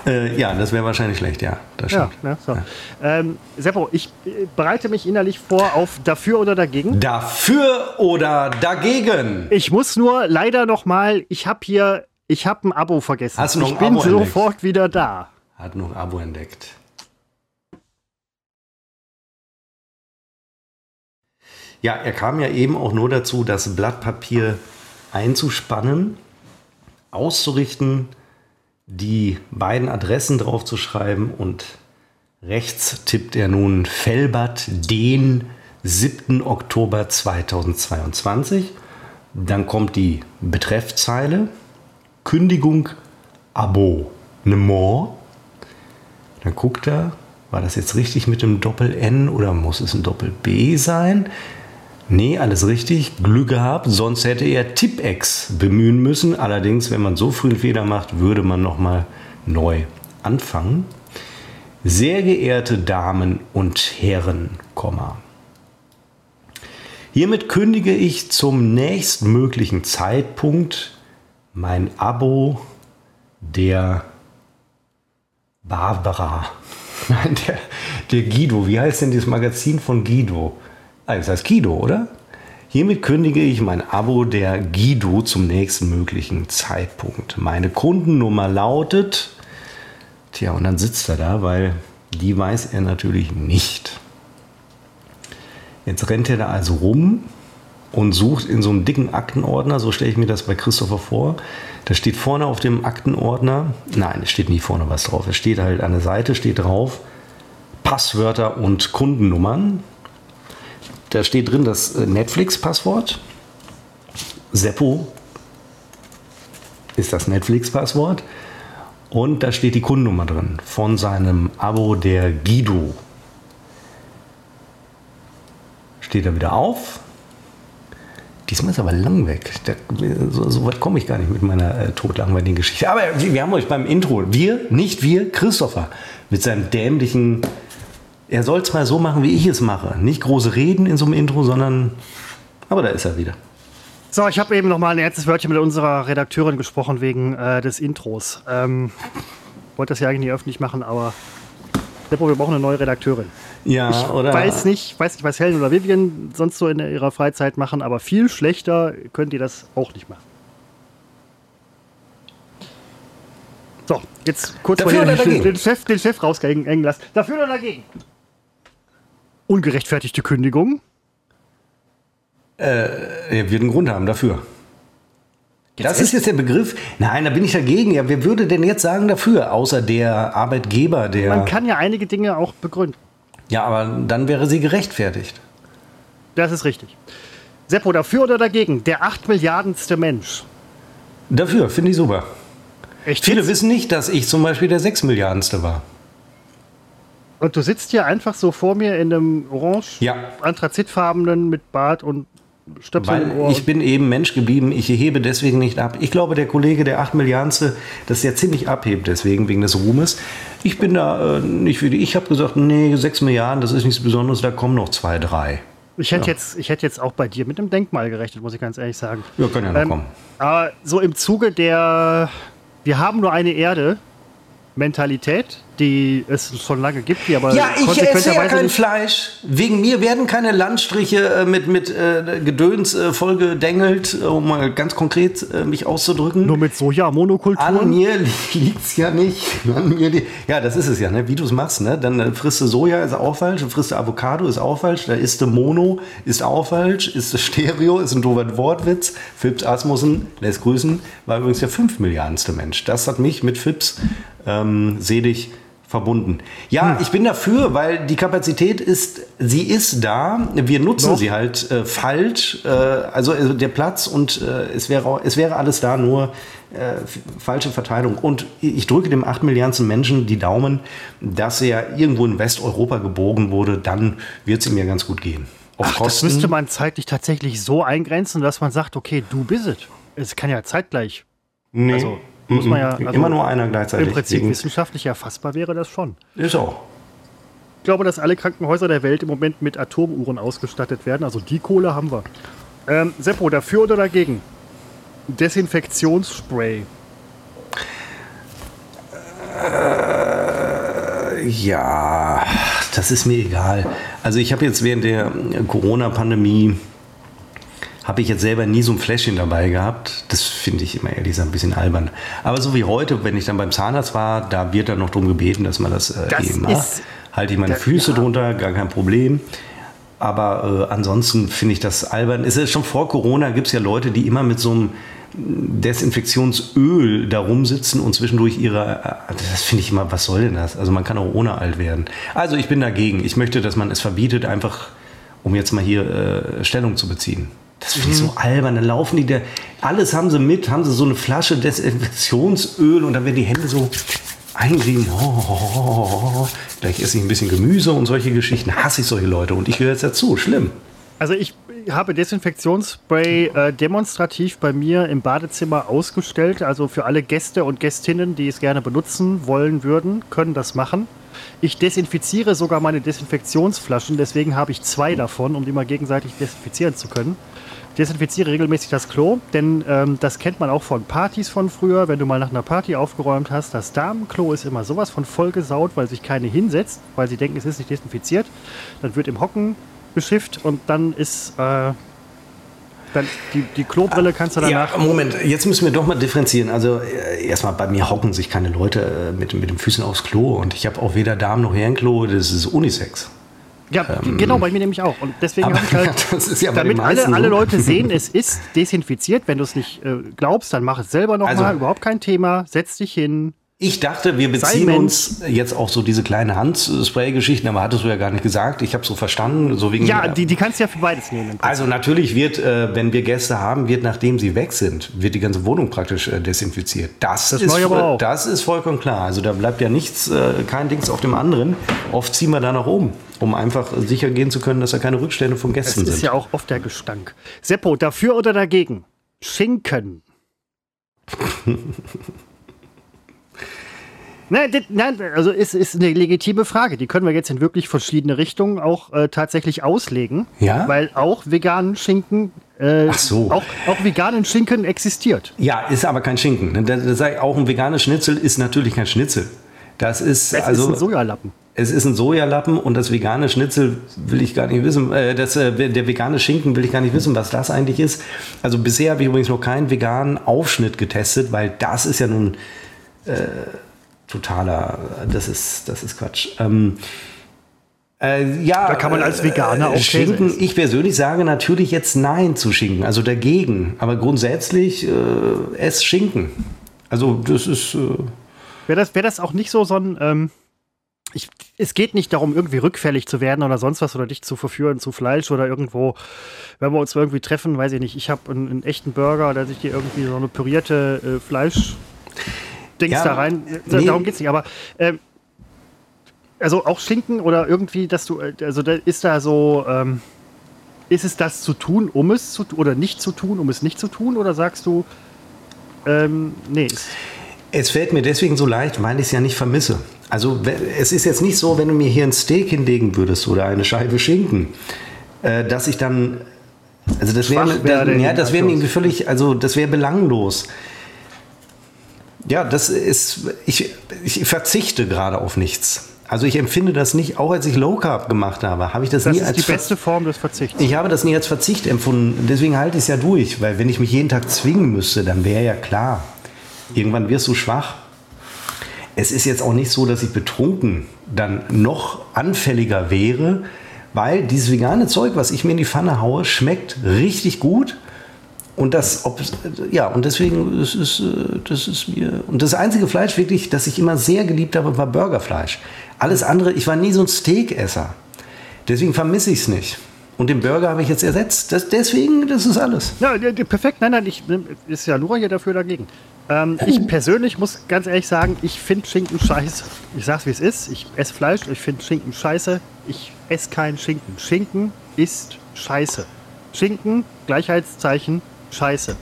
Äh, ja, das wäre wahrscheinlich schlecht, ja. Das ja, stimmt. ne, so. Ähm, Seppo, ich äh, bereite mich innerlich vor auf dafür oder dagegen. Dafür oder dagegen? Ich muss nur leider noch mal, ich habe hier, ich habe ein Abo vergessen. Hast du noch ich ein bin Abo sofort wieder da. Hat noch Abo entdeckt. Ja, er kam ja eben auch nur dazu, das Blatt Papier einzuspannen, auszurichten, die beiden Adressen draufzuschreiben und rechts tippt er nun Fellbad den 7. Oktober 2022. Dann kommt die Betreffzeile, Kündigung, Abonnement. Dann guckt er, war das jetzt richtig mit dem Doppel-N oder muss es ein Doppel-B sein? Nee, alles richtig. Glück gehabt, sonst hätte er Tippex bemühen müssen. Allerdings, wenn man so früh einen Fehler macht, würde man nochmal neu anfangen. Sehr geehrte Damen und Herren, Komma. Hiermit kündige ich zum nächstmöglichen Zeitpunkt mein Abo der Barbara. Nein, der, der Guido. Wie heißt denn dieses Magazin von Guido? Ah, das heißt Guido, oder? Hiermit kündige ich mein Abo der Guido zum nächsten möglichen Zeitpunkt. Meine Kundennummer lautet. Tja, und dann sitzt er da, weil die weiß er natürlich nicht. Jetzt rennt er da also rum und sucht in so einem dicken Aktenordner, so stelle ich mir das bei Christopher vor. Da steht vorne auf dem Aktenordner, nein, es steht nie vorne was drauf. Es steht halt an der Seite, steht drauf Passwörter und Kundennummern. Da steht drin das äh, Netflix-Passwort. Seppo ist das Netflix-Passwort. Und da steht die Kundennummer drin von seinem Abo der Guido. Steht er wieder auf. Diesmal ist aber lang weg. Da, so, so weit komme ich gar nicht mit meiner äh, totlangweiligen Geschichte. Aber wir, haben euch beim Intro, wir, nicht wir, Christopher, mit seinem dämlichen. Er soll es mal so machen, wie ich es mache. Nicht große Reden in so einem Intro, sondern. Aber da ist er wieder. So, ich habe eben noch mal ein erstes Wörtchen mit unserer Redakteurin gesprochen wegen äh, des Intros. Ähm, wollte das ja eigentlich nicht öffentlich machen, aber Seppo, wir brauchen eine neue Redakteurin. Ja, Ich oder? weiß nicht, weiß nicht, was Helen oder Vivian sonst so in ihrer Freizeit machen, aber viel schlechter könnt ihr das auch nicht machen. So, jetzt kurz Dafür mal den, den, Chef, den Chef raushängen lassen. Dafür oder dagegen? Ungerechtfertigte Kündigung. Er wird einen Grund haben dafür. Das ist jetzt der Begriff. Nein, da bin ich dagegen. Ja, wer würde denn jetzt sagen dafür, außer der Arbeitgeber, der. Man kann ja einige Dinge auch begründen. ja, aber dann wäre sie gerechtfertigt. Das ist richtig. Seppo, dafür oder dagegen? Der 8 Milliardenste Mensch. Dafür, finde ich super. Echt Viele jetzt? wissen nicht, dass ich zum Beispiel der 6 Milliardenste war. Und du sitzt hier einfach so vor mir in einem orange, Ja. anthrazitfarbenen mit Bart und Stöpsel im Weil Ohr. ich bin eben Mensch geblieben, ich hebe deswegen nicht ab. Ich glaube, der Kollege, der 8 Milliardenste, dass der ziemlich abhebt, deswegen, wegen des Ruhmes. Ich bin da äh, nicht wie die. Ich habe gesagt, nee, 6 Milliarden, das ist nichts Besonderes, da kommen noch zwei, drei. Ich hätte, jetzt, ich hätte jetzt auch bei dir mit einem Denkmal gerechnet, muss ich ganz ehrlich sagen. Ja, kann ja noch Ähm, kommen. Aber so im Zuge der Wir haben nur eine Erde, Mentalität, die es schon lange gibt, die aber Ja, ich esse ja kein Fleisch. Wegen mir werden keine Landstriche äh, mit, mit äh, Gedöns äh, vollgedengelt, äh, um mal ganz konkret äh, mich auszudrücken. nur mit An Soja-Monokulturen. mir liegt's ja nicht. An mir ja, das ist es ja, ne? wie du es machst. Ne? Dann äh, frisst du Soja, ist auch falsch. Dann frisst du Avocado, ist auch falsch. Da isst du Mono, ist auch falsch. Ist Stereo, ist ein doofer Wortwitz. Phipps Asmussen, lässt grüßen, war übrigens der fünf Milliardenste Mensch. Das hat mich mit Phipps ähm, selig verbunden. Ja, ich bin dafür, weil die Kapazität ist, sie ist da. Wir nutzen Noch? sie halt äh, falsch. Äh, also äh, der Platz und äh, es, wäre, es wäre alles da, nur äh, falsche Verteilung. Und ich drücke dem 8 Milliardensten Menschen die Daumen, dass er irgendwo in Westeuropa gebogen wurde, dann wird es ihm ja ganz gut gehen. Auf Ach, das müsste man zeitlich tatsächlich so eingrenzen, dass man sagt, okay, du bist es. Es kann ja zeitgleich. nee, also, muss man ja- also immer nur einer gleichzeitig. Im Prinzip Deswegen- wissenschaftlich erfassbar wäre das schon. ist auch. Ich glaube, dass alle Krankenhäuser der Welt im Moment mit Atomuhren ausgestattet werden. Also die Kohle haben wir. Ähm, Seppo, dafür oder dagegen? Desinfektionsspray. Ja, das ist mir egal. Also ich habe jetzt während der Corona-Pandemie habe ich jetzt selber nie so ein Fläschchen dabei gehabt. Das finde ich immer ehrlich gesagt ein bisschen albern. Aber so wie heute, wenn ich dann beim Zahnarzt war, da wird dann noch darum gebeten, dass man das, äh, Das eben macht. Halte ich meine das- Füße ja. drunter, gar kein Problem. Aber äh, ansonsten finde ich das albern. Es ist schon vor Corona gibt es ja Leute, die immer mit so einem Desinfektionsöl da rumsitzen und zwischendurch ihre. äh, Das finde ich immer, was soll denn das? Also man kann auch ohne alt werden. Also ich bin dagegen. Ich möchte, dass man es verbietet, einfach um jetzt mal hier äh, Stellung zu beziehen. Das finde ich so albern. Dann laufen die da, alles haben sie mit, haben sie so eine Flasche Desinfektionsöl und dann werden die Hände so eingrieben. Oh, oh, oh, oh, oh. Gleich esse ich ein bisschen Gemüse und solche Geschichten. Hasse ich solche Leute und ich gehöre jetzt dazu. Schlimm. Also ich habe Desinfektionsspray äh, demonstrativ bei mir im Badezimmer ausgestellt. Also für alle Gäste und Gästinnen, die es gerne benutzen wollen würden, können das machen. Ich desinfiziere sogar meine Desinfektionsflaschen, deswegen habe ich zwei davon, um die mal gegenseitig desinfizieren zu können. Desinfiziere regelmäßig das Klo, denn ähm, das kennt man auch von Partys von früher. Wenn du mal nach einer Party aufgeräumt hast, das Damenklo ist immer sowas von vollgesaut, weil sich keine hinsetzt, weil sie denken, es ist nicht desinfiziert. Dann wird im Hocken beschifft und dann ist äh, dann die, die Klobrille kannst du danach. Ja, Moment, jetzt müssen wir doch mal differenzieren. Also äh, erstmal, bei mir hocken sich keine Leute äh, mit, mit den Füßen aufs Klo und ich habe auch weder Damen noch Herrenklo, das ist Unisex. Ja, genau, bei mir nämlich auch. Und deswegen habe ich halt, ja, damit alle, alle. Leute sehen, es ist desinfiziert. Wenn du es nicht äh, glaubst, dann mach es selber nochmal. Also- Überhaupt kein Thema. Setz dich hin. Ich dachte, wir beziehen uns jetzt auch so diese kleine Handspray-Geschichten, aber hattest du ja gar nicht gesagt. Ich habe so verstanden, so wegen. Ja, die, die kannst du ja für beides nehmen. also natürlich wird, äh, wenn wir Gäste haben, wird nachdem sie weg sind, wird die ganze Wohnung praktisch äh, desinfiziert. Das, Das ist, aber auch. das ist vollkommen klar. Also da bleibt ja nichts, äh, kein Dings auf dem anderen. Oft ziehen wir da nach oben, um einfach sicher gehen zu können, dass da keine Rückstände von Das Gästen ist sind. ja auch oft der Gestank. Seppo, dafür oder dagegen? Schinken. Nein, nein, also es ist eine legitime Frage. Die können wir jetzt in wirklich verschiedene Richtungen auch äh, tatsächlich auslegen. Ja? Weil auch veganen Schinken, äh, Ach so. auch, auch veganen Schinken existiert. Ja, ist aber kein Schinken. ne? Da, da sag ich, auch ein veganes Schnitzel ist natürlich kein Schnitzel. Das ist Es also ist ein Sojalappen. es ist ein Sojalappen und das vegane Schnitzel will ich gar nicht wissen. Äh, das, äh, der vegane Schinken will ich gar nicht wissen, was das eigentlich ist. Also bisher habe ich übrigens noch keinen veganen Aufschnitt getestet, weil das ist ja nun äh, totaler. Das ist das ist Quatsch. Ähm, äh, ja, Da kann man als Veganer auch Schinken. essen. Ich persönlich sage natürlich jetzt Nein zu Schinken, also dagegen. Aber grundsätzlich äh, ess Schinken. Also das ist. Äh, Wäre das, wär das auch nicht so so ein. Ähm, ich, es geht nicht darum, irgendwie rückfällig zu werden oder sonst was oder dich zu verführen zu Fleisch oder irgendwo, wenn wir uns irgendwie treffen, weiß ich nicht, ich habe einen, einen echten Burger, dass ich dir irgendwie so eine pürierte äh, Fleisch. Dings Ja, da rein. Nee. Darum geht's nicht. Aber ähm, also auch Schinken oder irgendwie, dass du, also da ist da so, ähm, ist es das zu tun, um es zu tun oder nicht zu tun, um es nicht zu tun? Oder sagst du, ähm, nee, Es fällt mir deswegen so leicht, weil ich es ja nicht vermisse. Also es ist jetzt nicht so, wenn du mir hier ein Steak hinlegen würdest oder eine Scheibe Schinken, äh, dass ich dann, also das wäre, in ja, das wäre mir völlig, also das wäre belanglos. Ja, das ist, ich, ich verzichte gerade auf nichts. Also ich empfinde das nicht, auch als ich Low Carb gemacht habe, habe ich das, Das nie ist als die Ver- beste Form des Verzichts. Ich habe das nie als Verzicht empfunden. Deswegen halte ich es ja durch, weil wenn ich mich jeden Tag zwingen müsste, dann wäre ja klar, irgendwann wirst du schwach. Es ist jetzt auch nicht so, dass ich betrunken dann noch anfälliger wäre, weil dieses vegane Zeug, was ich mir in die Pfanne haue, schmeckt richtig gut. Und das, ob, ja, und deswegen, das ist, äh, das ist mir, und das einzige Fleisch wirklich, das ich immer sehr geliebt habe, war Burgerfleisch. Alles andere, ich war nie so ein Steakesser. Deswegen vermisse ich es nicht. Und den Burger habe ich jetzt ersetzt. Das, deswegen, das ist alles. Ja, perfekt. Nein, nein, ich ist ja nur hier dafür dagegen. Ähm, ich persönlich muss ganz ehrlich sagen, ich finde Schinken scheiße. Ich sag's wie es ist. Ich esse Fleisch, ich finde Schinken scheiße. Ich esse keinen Schinken. Schinken ist scheiße. Schinken, Gleichheitszeichen, scheiße.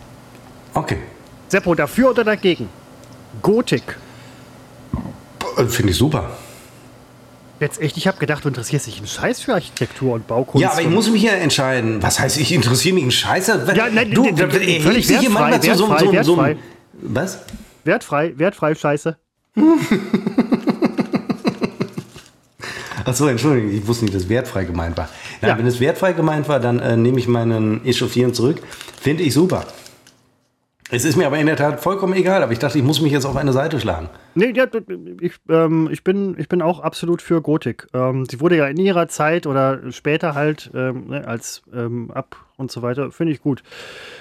Okay. Seppo, dafür oder dagegen? Gotik. Äh, Finde ich super. Jetzt echt, ich habe gedacht, du interessierst dich einen Scheiß für Architektur und Baukunst. Ja, aber ich muss mich ja entscheiden. Was heißt, ich interessiere mich einen Scheiße? Ja, nein, du, d- d- da- d- erhebst völlig wertfrei, wertfrei, so, so, wertfrei. Was? Wertfrei, wertfrei Scheiße. Achso, Entschuldigung, ich wusste nicht, dass wertfrei gemeint war. Nein, Ja. wenn es wertfrei gemeint war, dann äh, nehme ich meinen Echauffieren zurück. Finde ich super. Es ist mir aber in der Tat vollkommen egal, aber ich dachte, ich muss mich jetzt auf eine Seite schlagen. Nee, ja, ich, ähm, ich, bin, ich bin auch absolut für Gotik. Ähm, sie wurde ja in ihrer Zeit oder später halt ähm, ne, als ähm, ab und so weiter, finde ich gut.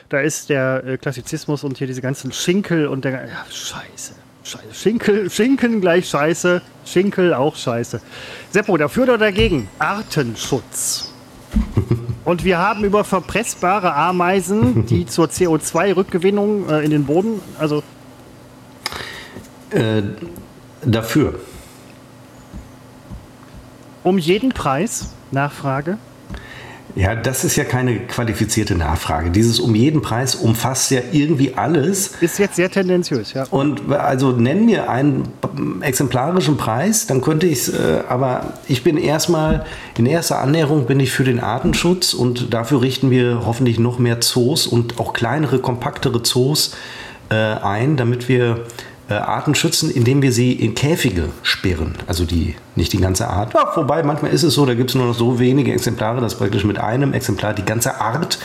Da ist der äh, Klassizismus und hier diese ganzen Schinkel und der. Ja, scheiße. Scheiße. Schinkel, Schinken gleich scheiße, Schinkel auch scheiße. Seppo, dafür oder dagegen? Artenschutz. Und wir haben über verpressbare Ameisen, die zur CO2-Rückgewinnung äh, in den Boden, also Äh, dafür. um jeden Preis, Nachfrage, Ja, das ist ja keine qualifizierte Nachfrage. Dieses um jeden Preis umfasst ja irgendwie alles. ist jetzt sehr tendenziös, ja. Und also nenn mir einen exemplarischen Preis, dann könnte ich es, äh, aber ich bin erstmal, in erster Annäherung bin ich für den Artenschutz und dafür richten wir hoffentlich noch mehr Zoos und auch kleinere, kompaktere Zoos äh, ein, damit wir äh, Arten schützen, indem wir sie in Käfige sperren. Also die, nicht die ganze Art. Ja, wobei manchmal ist es so, da gibt es nur noch so wenige Exemplare, dass praktisch mit einem Exemplar die ganze Art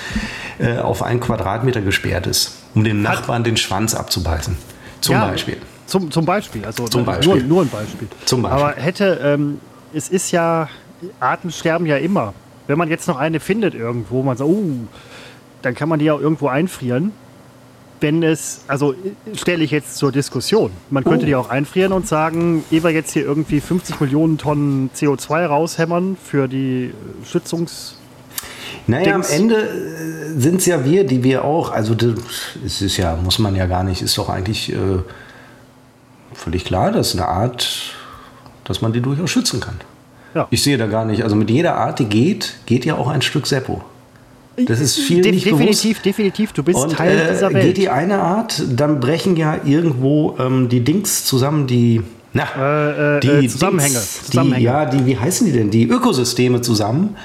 äh, auf einen Quadratmeter gesperrt ist, um dem Nachbarn den Schwanz abzubeißen. Zum Ja, Beispiel. Zum, zum Beispiel, also Zum Beispiel. Nur, nur ein Beispiel. Zum Beispiel. Aber hätte, ähm, es ist ja, Arten sterben ja immer. Wenn man jetzt noch eine findet irgendwo, man sagt, oh, dann kann man die ja irgendwo einfrieren. Wenn es, also äh, stelle ich jetzt zur Diskussion. Man könnte Oh. die auch einfrieren und sagen, ehe wir jetzt hier irgendwie 50 Millionen Tonnen CO2 raushämmern für die äh, Schützungs... Naja, am. Ende sind es ja wir, die wir auch, also das es ist ja, muss man ja gar nicht, ist doch eigentlich äh, völlig klar, dass eine Art, dass man die durchaus schützen kann. Ja. Ich sehe da gar nicht, also mit jeder Art, die geht, geht ja auch ein Stück Seppo. Das ist viel De nicht definitiv, definitiv, du bist Und Teil äh, dieser geht Welt. die eine Art, dann brechen ja irgendwo ähm, die Dings zusammen, die, na, Äh, äh, die äh, Zusammenhänge, Dings, Zusammenhänge. Die, ja, die, wie heißen die denn? Die Ökosysteme zusammen.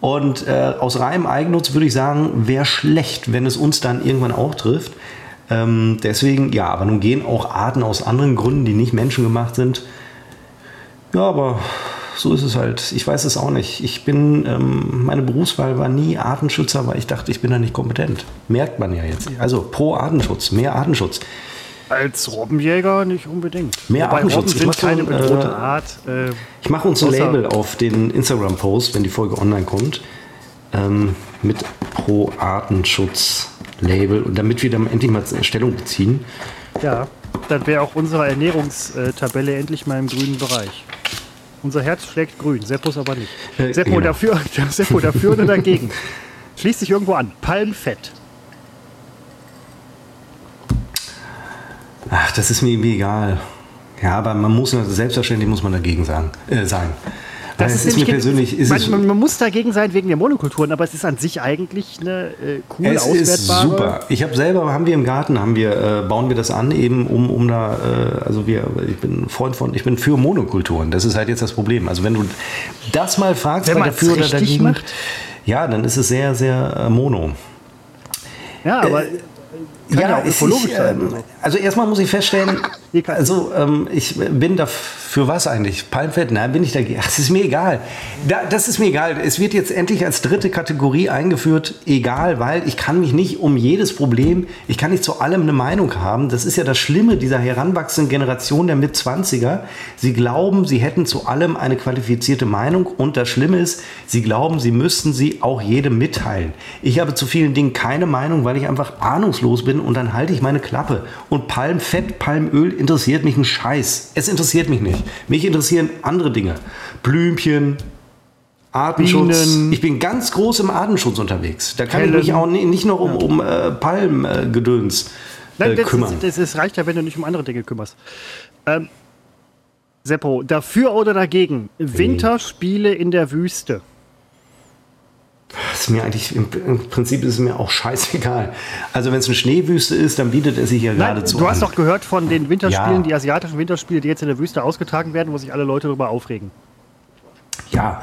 Und äh, aus reinem Eigennutz würde ich sagen, wäre schlecht, wenn es uns dann irgendwann auch trifft. Ähm, deswegen, ja, aber nun gehen auch Arten aus anderen Gründen, die nicht menschengemacht sind. Ja, aber so ist es halt. Ich weiß es auch nicht. Ich bin, ähm, meine Berufswahl war nie Artenschützer, weil ich dachte, ich bin da nicht kompetent. Merkt man ja jetzt. Also pro Artenschutz, mehr Artenschutz. Als Robbenjäger nicht unbedingt. Mehr Wobei Artenschutz. Robben Ich sind keine ein, bedrohte äh, Art. Äh, Ich mache uns ein Label auf den Instagram-Post, wenn die Folge online kommt, ähm, mit pro Artenschutz Label und damit wir dann endlich mal Stellung beziehen. ja, dann wäre auch unsere Ernährungstabelle endlich mal im grünen Bereich. Unser Herz schlägt grün, Seppos aber nicht. Äh, Seppo, genau. dafür, Seppo dafür oder dagegen? Schließt sich irgendwo an. Palmfett. Ach, das ist mir irgendwie egal. Ja, aber man muss selbstverständlich muss man dagegen sagen, äh, sein. Das ist, mir nämlich- persönlich ist man, man, man muss dagegen sein wegen der Monokulturen, aber es ist an sich eigentlich eine äh, cool es ist auswertbare. super. Ich habe selber, haben wir im Garten, haben wir, äh, bauen wir das an, eben um, um da, äh, also wir, ich bin Freund von, ich bin für Monokulturen. Das ist halt jetzt das Problem. Also wenn du das mal fragst, Wenn man's dafür oder dagegen, macht? ja, dann ist es sehr, sehr äh, mono. Ja, aber kann ja, ja auch ökologisch ich, sein. Äh, also erstmal muss ich feststellen, also ähm, ich bin da für was eigentlich? Palmfett? Nein, bin ich dagegen. Ach, das ist mir egal. Da, das ist mir egal. Es wird jetzt endlich als dritte Kategorie eingeführt, egal, weil ich kann mich nicht um jedes Problem, ich kann nicht zu allem eine Meinung haben. Das ist ja das Schlimme dieser heranwachsenden Generation der Mit-20er. Sie glauben, sie hätten zu allem eine qualifizierte Meinung und das Schlimme ist, sie glauben, sie müssten sie auch jedem mitteilen. Ich habe zu vielen Dingen keine Meinung, weil ich einfach ahnungslos bin und dann halte ich meine Klappe. Und Palmfett, Palmöl interessiert mich ein Scheiß. Es interessiert mich nicht. Mich interessieren andere Dinge. Blümchen, Artenschutz. Bienen. Ich bin ganz groß im Artenschutz unterwegs. Da kann Helen. ich mich auch nicht noch um, um äh, Palmgedöns äh, äh, kümmern. Das, das, reicht ja, wenn du dich um andere Dinge kümmerst. Ähm, Seppo, dafür oder dagegen? Winterspiele in der Wüste. Das ist mir eigentlich, im, Prinzip ist es mir auch scheißegal. Also wenn es eine Schneewüste ist, dann bietet es sich ja geradezu Du hast an. doch gehört von den Winterspielen, ja. die asiatischen Winterspiele, die jetzt in der Wüste ausgetragen werden, wo sich alle Leute darüber aufregen. Ja,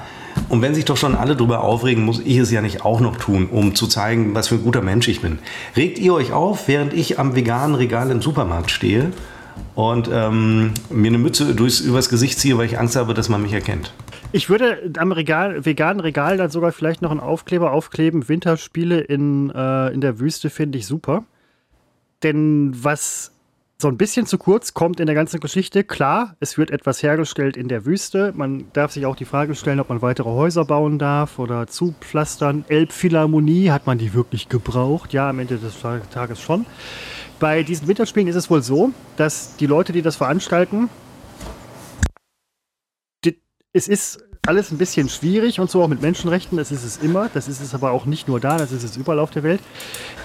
und wenn sich doch schon alle darüber aufregen, muss ich es ja nicht auch noch tun, um zu zeigen, was für ein guter Mensch ich bin. Regt ihr euch auf, während ich am veganen Regal im Supermarkt stehe und ähm, mir eine Mütze durchs, übers Gesicht ziehe, weil ich Angst habe, dass man mich erkennt? Ich würde am Regal, veganen Regal dann sogar vielleicht noch einen Aufkleber aufkleben. Winterspiele in, äh, in der Wüste finde ich super. Denn was so ein bisschen zu kurz kommt in der ganzen Geschichte, klar, es wird etwas hergestellt in der Wüste. Man darf sich auch die Frage stellen, ob man weitere Häuser bauen darf oder zupflastern. Elbphilharmonie, hat man die wirklich gebraucht? Ja, am Ende des Tages schon. Bei diesen Winterspielen ist es wohl so, dass die Leute, die das veranstalten, es ist alles ein bisschen schwierig und so auch mit Menschenrechten, das ist es immer, das ist es aber auch nicht nur da, das ist es überall auf der Welt.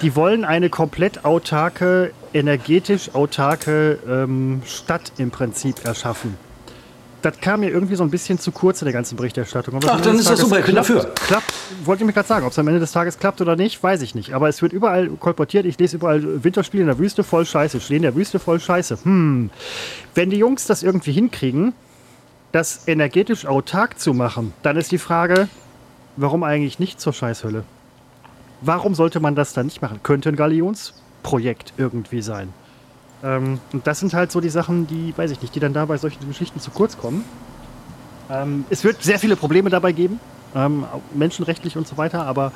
Die wollen eine komplett autarke, energetisch autarke ähm, Stadt im Prinzip erschaffen. Das kam mir irgendwie so ein bisschen zu kurz in der ganzen Berichterstattung. Aber Ach, dann ist das super, ich bin dafür. Klappt, wollte ich mir gerade sagen, ob es am Ende des Tages klappt oder nicht, weiß ich nicht. Aber es wird überall kolportiert, ich lese überall Winterspiele in der Wüste, voll scheiße, Schnee in der Wüste, voll scheiße. Hm, wenn die Jungs das irgendwie hinkriegen, das energetisch autark zu machen, dann ist die Frage, warum eigentlich nicht zur Scheißhölle? Warum sollte man das dann nicht machen? Könnte ein Galionsprojekt irgendwie sein. Ähm, und das sind halt so die Sachen, die, weiß ich nicht, die dann da bei solchen Geschichten zu kurz kommen. Ähm, es wird sehr viele Probleme dabei geben, ähm, menschenrechtlich und so weiter, aber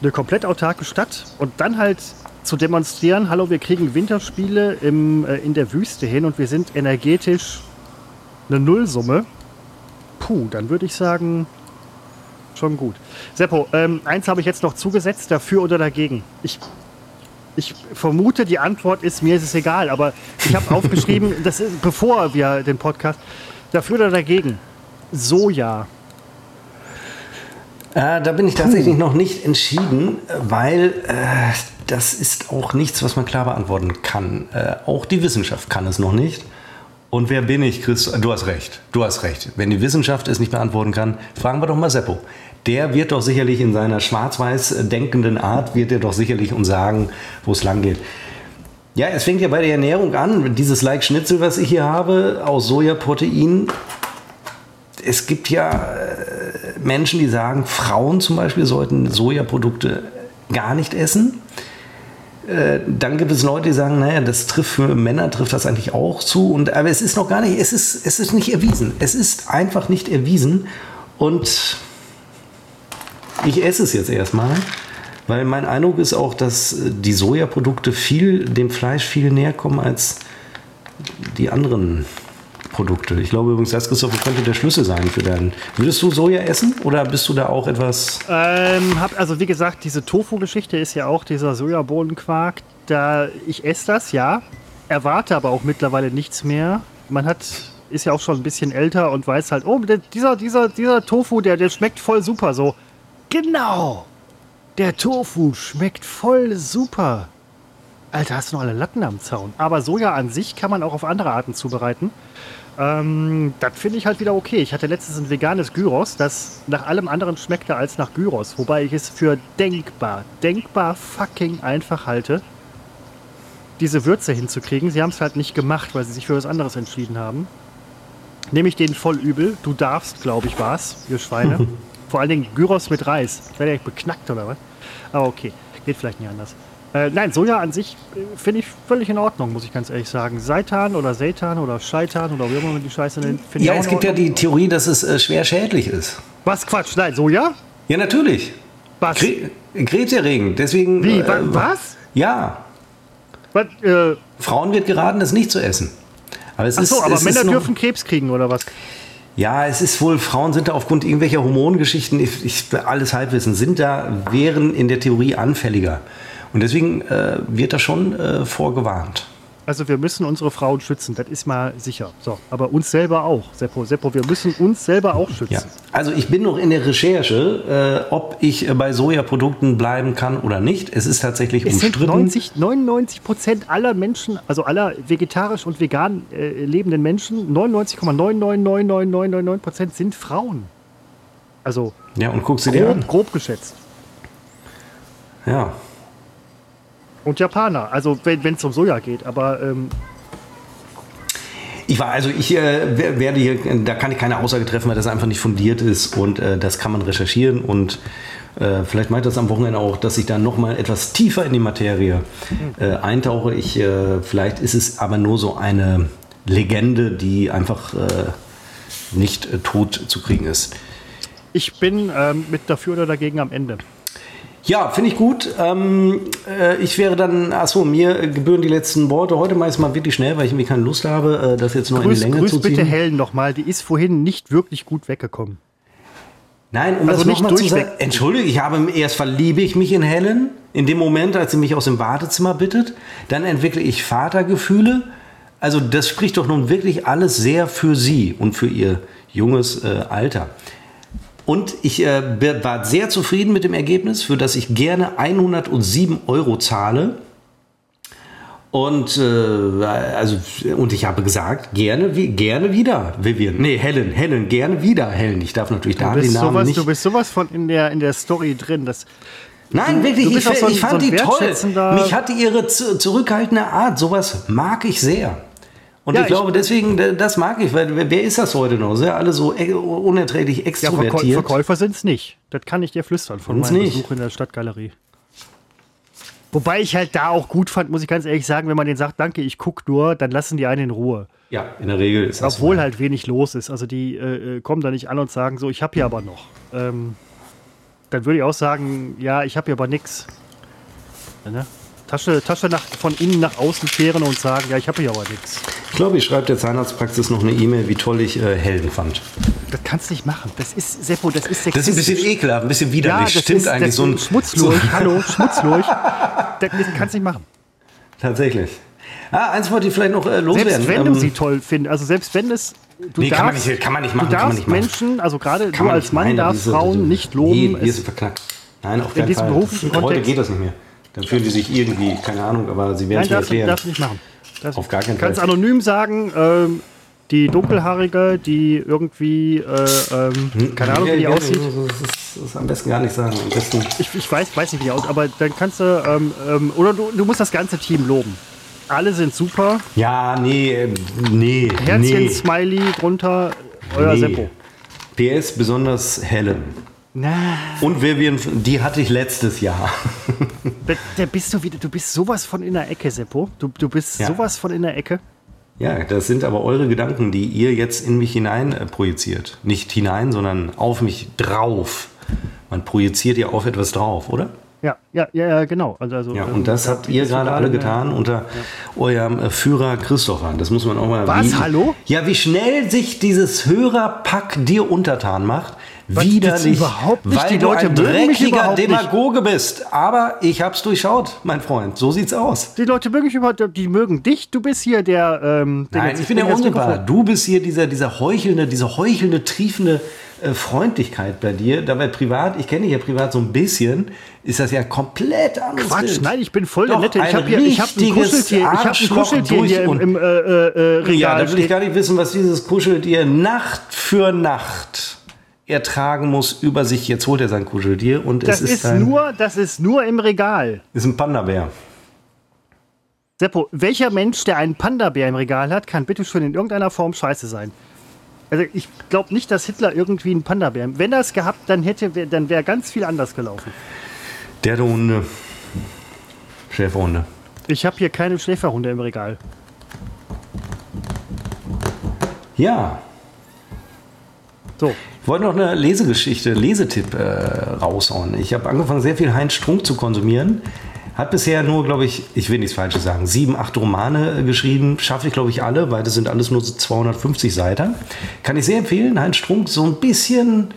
eine komplett autarke Stadt und dann halt zu demonstrieren, hallo, wir kriegen Winterspiele im, äh, in der Wüste hin und wir sind energetisch eine Nullsumme, puh, dann würde ich sagen, schon gut. Seppo, ähm, eins habe ich jetzt noch zugesetzt, dafür oder dagegen. Ich, ich vermute, die Antwort ist, mir ist es egal, aber ich habe aufgeschrieben, das ist, bevor wir den Podcast, dafür oder dagegen. Soja. Äh, da bin ich tatsächlich Puh. noch nicht entschieden, weil äh, das ist auch nichts, was man klar beantworten kann. Äh, auch die Wissenschaft kann es noch nicht. Und wer bin ich, Chris? Du hast recht. Du hast recht. Wenn die Wissenschaft es nicht beantworten kann, fragen wir doch mal Seppo. Der wird doch sicherlich in seiner schwarz-weiß denkenden Art, wird er doch sicherlich uns sagen, wo es lang geht. Ja, es fängt ja bei der Ernährung an. Dieses Like Schnitzel, was ich hier habe, aus Sojaprotein. Es gibt ja äh, Menschen, die sagen, Frauen zum Beispiel sollten Sojaprodukte gar nicht essen. Äh, dann gibt es Leute, die sagen, naja, das trifft für Männer trifft das eigentlich auch zu. Und, aber es ist noch gar nicht, es ist, es ist nicht erwiesen. Es ist einfach nicht erwiesen. Und ich esse es jetzt erstmal, weil mein Eindruck ist auch, dass die Sojaprodukte viel dem Fleisch viel näher kommen als die anderen Produkte. Ich glaube übrigens, das Christoph könnte der Schlüssel sein für deinen. Würdest du Soja essen oder bist du da auch etwas? Ähm, hab, also wie gesagt, diese Tofu-Geschichte ist ja auch dieser Sojabohnenquark. Da ich esse das, ja, erwarte aber auch mittlerweile nichts mehr. Man hat ist ja auch schon ein bisschen älter und weiß halt, oh, dieser, dieser, dieser Tofu, der, der schmeckt voll super. So, genau, der Tofu schmeckt voll super. Alter, hast du noch alle Latten am Zaun. Aber Soja an sich kann man auch auf andere Arten zubereiten. Ähm, das finde ich halt wieder okay. Ich hatte letztens ein veganes Gyros, das nach allem anderen schmeckte als nach Gyros. Wobei ich es für denkbar, denkbar fucking einfach halte, diese Würze hinzukriegen. Sie haben es halt nicht gemacht, weil sie sich für was anderes entschieden haben. Nehme ich den voll übel. Du darfst, glaube ich, war's, ihr Schweine. Vor allen Dingen Gyros mit Reis. Ich werde ja beknackt oder was? Aber okay, geht vielleicht nicht anders. Äh, nein, Soja an sich äh, finde ich völlig in Ordnung, muss ich ganz ehrlich sagen. Seitan oder Seitan oder Scheitan oder wie immer man die Scheiße nennt, finde Ja, ich auch es gibt ja die Theorie, dass es äh, schwer schädlich ist. Was Quatsch? Nein, Soja? Ja, natürlich. Was? Kre Krebserregend. Deswegen. Wie? äh, wa- was? Ja. was Frauen wird geraten, das nicht zu essen. Aber es ach ist, so, aber es Männer ist dürfen Krebs kriegen oder was? Ja, es ist wohl, Frauen sind da aufgrund irgendwelcher Hormongeschichten, ich, ich, alles Halbwissen, sind da, wären in der Theorie anfälliger. Und deswegen äh, wird da schon äh, vorgewarnt. Also wir müssen unsere Frauen schützen, das ist mal sicher. So, aber uns selber auch, Seppo. Seppo, wir müssen uns selber auch schützen. Ja. Also ich bin noch in der Recherche, äh, ob ich äh, bei Sojaprodukten bleiben kann oder nicht. Es ist tatsächlich Es sind umstritten. 90, 99 Prozent aller Menschen, also aller vegetarisch und vegan äh, lebenden Menschen, 99,999999 Prozent sind Frauen. Also Ja, und guck sie dir an. grob geschätzt. Ja. Und Japaner, also wenn es um Soja geht. Aber ähm, Ich war, also ich äh, wer- werde hier, da kann ich keine Aussage treffen, weil das einfach nicht fundiert ist und äh, das kann man recherchieren und äh, vielleicht meint das am Wochenende auch, dass ich dann nochmal etwas tiefer in die Materie äh, eintauche. Ich, äh, vielleicht ist es aber nur so eine Legende, die einfach äh, nicht tot zu kriegen ist. ich bin ähm, mit dafür oder dagegen am Ende. Ja, finde ich gut. Ähm, äh, ich wäre dann, achso, mir gebühren die letzten Worte. Heute mache ich es mal wirklich schnell, weil ich irgendwie keine Lust habe, äh, das jetzt nur Grüß, in die Länge grüß zu ziehen. bitte Helen nochmal, die ist vorhin nicht wirklich gut weggekommen. Nein, um Also das nicht nochmal zu durchweg. sagen, entschuldige, ich habe erst verliebe ich mich in Helen, in dem Moment, als sie mich aus dem Wartezimmer bittet, dann entwickle ich Vatergefühle. Also das spricht doch nun wirklich alles sehr für sie und für ihr junges äh, Alter. Und ich äh, war sehr zufrieden mit dem Ergebnis, für das ich gerne 107 Euro zahle. Und, äh, also, und ich habe gesagt, gerne, wie- gerne wieder, Vivian. Nee, Helen, Helen, gerne wieder, Helen. Ich darf natürlich da den Namen sowas, nicht. du bist sowas von in der, in der Story drin. Das, Nein, wirklich, ich, so ein- ich fand so die toll. Mich hatte ihre zu, zurückhaltende Art, sowas mag ich sehr. Und Ja, ich glaube, deswegen, das mag ich, weil wer- ist das heute noch? Ja alle so e- unerträglich ja, extrovertiert. Verkäufer sind es nicht. Das kann ich dir flüstern von Sind's meinem nicht. Besuch in der Stadtgalerie. Wobei ich halt da auch gut fand, muss ich ganz ehrlich sagen, wenn man denen sagt, danke, ich guck nur, dann lassen die einen in Ruhe. ja, in der Regel ist das Obwohl halt wenig los ist. Also die äh, äh, kommen da nicht an und sagen so, ich habe hier aber noch. Ähm, dann würde ich auch sagen, ja, ich habe hier aber nix. Ja, ne? Tasche, Tasche nach, von innen nach außen kehren und sagen, ja, ich habe hier aber nix. Ich glaube, ich schreibe der Zahnarztpraxis noch eine E-Mail, wie toll ich äh, Helden fand. Das kannst du nicht machen. Das ist, Seppo, das ist Das ist ein bisschen sexistisch. ekelhaft, ein bisschen Ja, widerlich. das Stimmt ist, eigentlich so ein Schmutzlurch. So, Hallo, Schmutzlurch. Das, kannst du nicht machen. tatsächlich. Ah, eins wollte ich vielleicht noch äh, loswerden. Selbst wenn Ähm, du sie toll findest, also selbst wenn es. Du Nee, darfst, kann man nicht- kann man nicht machen, Du kann man darfst machen. Menschen, also gerade du als Mann meinen, darfst diese- Frauen diese- nicht loben. Nee, hier Es- ist verknackt. Nein, auf keinen diesem Fall. beruflichen Heute Kontext- geht das nicht mehr. Dann fühlen die sich irgendwie, keine Ahnung, aber sie werden es mir erklären. darfst du nicht machen. Darfst Auf du- gar keinen kannst Fall. anonym sagen, ähm, die Dunkelhaarige, die irgendwie, äh, ähm, keine Ahnung, wie die aussieht. Das ist, das ist am besten gar nicht sagen. Am besten. Ich, ich weiß, weiß nicht, wie die aussieht, aber dann kannst du, ähm, ähm, oder du, du musst das ganze Team loben. Alle sind super. Ja, nee, äh, nee. Herzchen, nee. Smiley drunter, euer Nee. Seppo. PS besonders Helen. Na, Und Vivian, die hatte ich letztes Jahr. da, bist du wieder, du bist sowas von in der Ecke, Seppo. Du, du bist Ja. sowas von in der Ecke. Ja, das sind aber eure Gedanken, die ihr jetzt in mich hinein äh, projiziert. Nicht hinein, sondern auf mich drauf. Man projiziert ja auf etwas drauf, oder? Ja, ja, ja, ja genau. Also, also, Ja, ähm, und das da habt ihr gerade alle getan unter eurem äh, Führer Christopher. Das muss man auch mal. Was? Wie, Hallo? Ja, wie schnell sich dieses Hörerpack dir untertan macht. Widerlich, überhaupt nicht? weil Die du Leute ein mögen mich dreckiger nicht. Demagoge bist. Aber ich hab's durchschaut, mein Freund. So sieht's aus. Die Leute mögen mich überhaupt, die mögen dich. Du bist hier der. Ähm, Nein, jetzt- ich bin der. Mikrofon- Du bist hier dieser, dieser heuchelnde, diese heuchelnde, triefende äh, Freundlichkeit bei dir. Dabei privat, ich kenne dich ja privat so ein bisschen, ist das ja komplett anders. Quatsch, nein, ich bin voll der Doch, Nette. Ich ein habe hier, ich habe ein Kuscheltier, ich habe ein Kuscheltier hier im, im äh, äh, Regal. Ja, da will ich gar nicht wissen, was dieses Kuscheltier Nacht für Nacht ertragen muss über sich. Jetzt holt er sein Kuscheltier und das es ist, ist, ein, nur, das ist nur im Regal. ist ein Panda-Bär. Seppo, welcher Mensch, der einen Panda-Bär im Regal hat, kann bitte schon in irgendeiner Form scheiße sein? Also ich glaube nicht, dass Hitler irgendwie einen Panda-Bär. Wenn er es gehabt, dann hätte, dann wäre ganz viel anders gelaufen. Der Hunde. Schäferhunde. Ich habe hier keine Schläferhunde im Regal. Ja. So. Ich wollte noch eine Lesegeschichte, Lesetipp äh, raushauen. Ich habe angefangen, sehr viel Heinz Strunk zu konsumieren. Hat bisher nur, glaube ich, ich will nichts Falsches sagen, sieben, acht Romane äh, geschrieben. Schaffe ich, glaube ich, alle, weil das sind alles nur so 250 Seiten. Kann ich sehr empfehlen. Heinz Strunk, so ein bisschen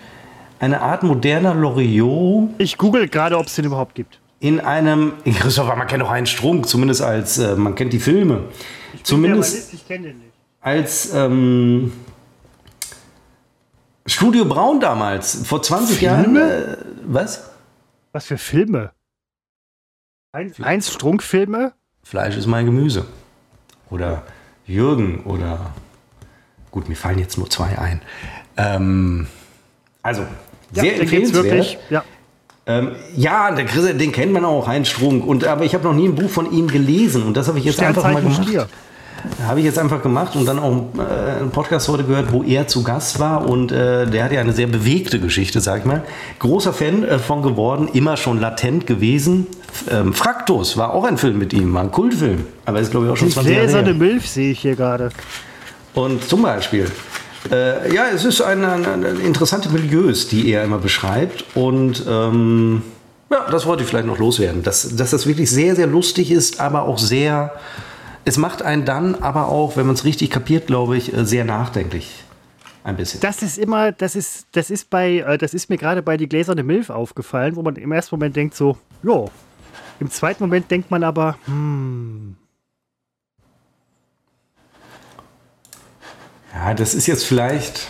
eine Art moderner Loriot Ich google gerade, ob es den überhaupt gibt. in einem. Christopher, man kennt doch Heinz Strunk, zumindest als. Äh, man kennt die Filme. Zumindest Ich kenne den nicht. als ähm, Studio Braun damals, vor 20 Jahren. Filme? Äh, was? Was für Filme? Ein, Heinz Strunk-Filme? Fleisch ist mein Gemüse. Oder Jürgen oder. Gut, mir fallen jetzt nur zwei ein. Ähm, also, sehr den gibt's empfehlenswert. wirklich. Ja. Ähm, ja, der Chris, den kennt man auch, Heinz Strunk. Und, aber ich habe noch nie ein Buch von ihm gelesen. Und das habe ich jetzt einfach mal gemacht. Stier. Habe ich jetzt einfach gemacht und dann auch äh, einen Podcast heute gehört, wo er zu Gast war und äh, der hat ja eine sehr bewegte Geschichte, sag ich mal. Großer Fan äh, von geworden, immer schon latent gewesen. Ähm, Fraktus war auch ein Film mit ihm, war ein Kultfilm, aber ist glaube ich auch schon Die 20 Jahre gläserne her. Milch sehe ich hier gerade. Und zum Beispiel, äh, ja, es ist eine, eine, eine interessante Milieus, die er immer beschreibt und ähm, ja, das wollte ich vielleicht noch loswerden, dass, dass das wirklich sehr, sehr lustig ist, aber auch sehr, es macht einen dann aber auch, wenn man es richtig kapiert, glaube ich, äh, sehr nachdenklich. Ein bisschen. Das ist immer, das ist, das ist bei, äh, das ist mir gerade bei die gläserne Milch aufgefallen, wo man im ersten Moment denkt so, jo. Im zweiten Moment denkt man aber, hm, Ja, das ist jetzt vielleicht.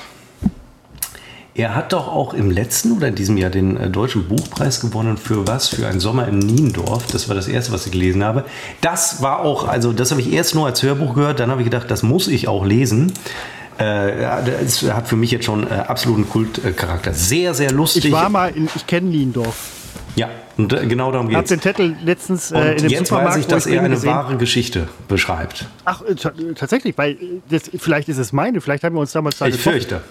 Er hat doch auch im letzten oder in diesem Jahr den äh, Deutschen Buchpreis gewonnen für was? Für ein Sommer in Niendorf. Das war das erste, was ich gelesen habe. Das war auch, also das habe ich erst nur als Hörbuch gehört. Dann habe ich gedacht, das muss ich auch lesen. Äh, das hat für mich jetzt schon äh, absoluten Kultcharakter. Sehr, sehr lustig. ich war mal in, ich kenne Niendorf. ja, und äh, genau darum Ich habe den Zettel letztens äh, in dem jetzt Supermarkt, weiß ich, dass ich er eine gesehen- wahre Geschichte beschreibt. Ach, äh, ta- tatsächlich, weil das, vielleicht ist es meine, vielleicht haben wir uns damals da Ich getroffen. fürchte.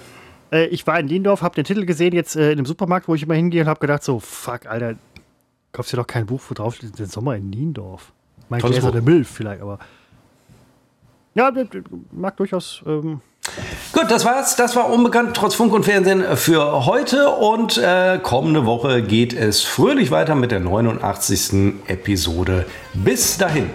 Äh, ich war in Niendorf, habe den Titel gesehen jetzt äh, in dem Supermarkt, wo ich immer hingehe und habe gedacht so, fuck, Alter, kaufst dir doch kein Buch, wo drauf steht, den Sommer in Niendorf. Mein Gläser der Milch vielleicht, aber ja, mag durchaus ähm, Gut, das war's. Das war unbekannt trotz Funk und Fernsehen für heute und äh, kommende Woche geht es fröhlich weiter mit der 89. Episode. Bis dahin.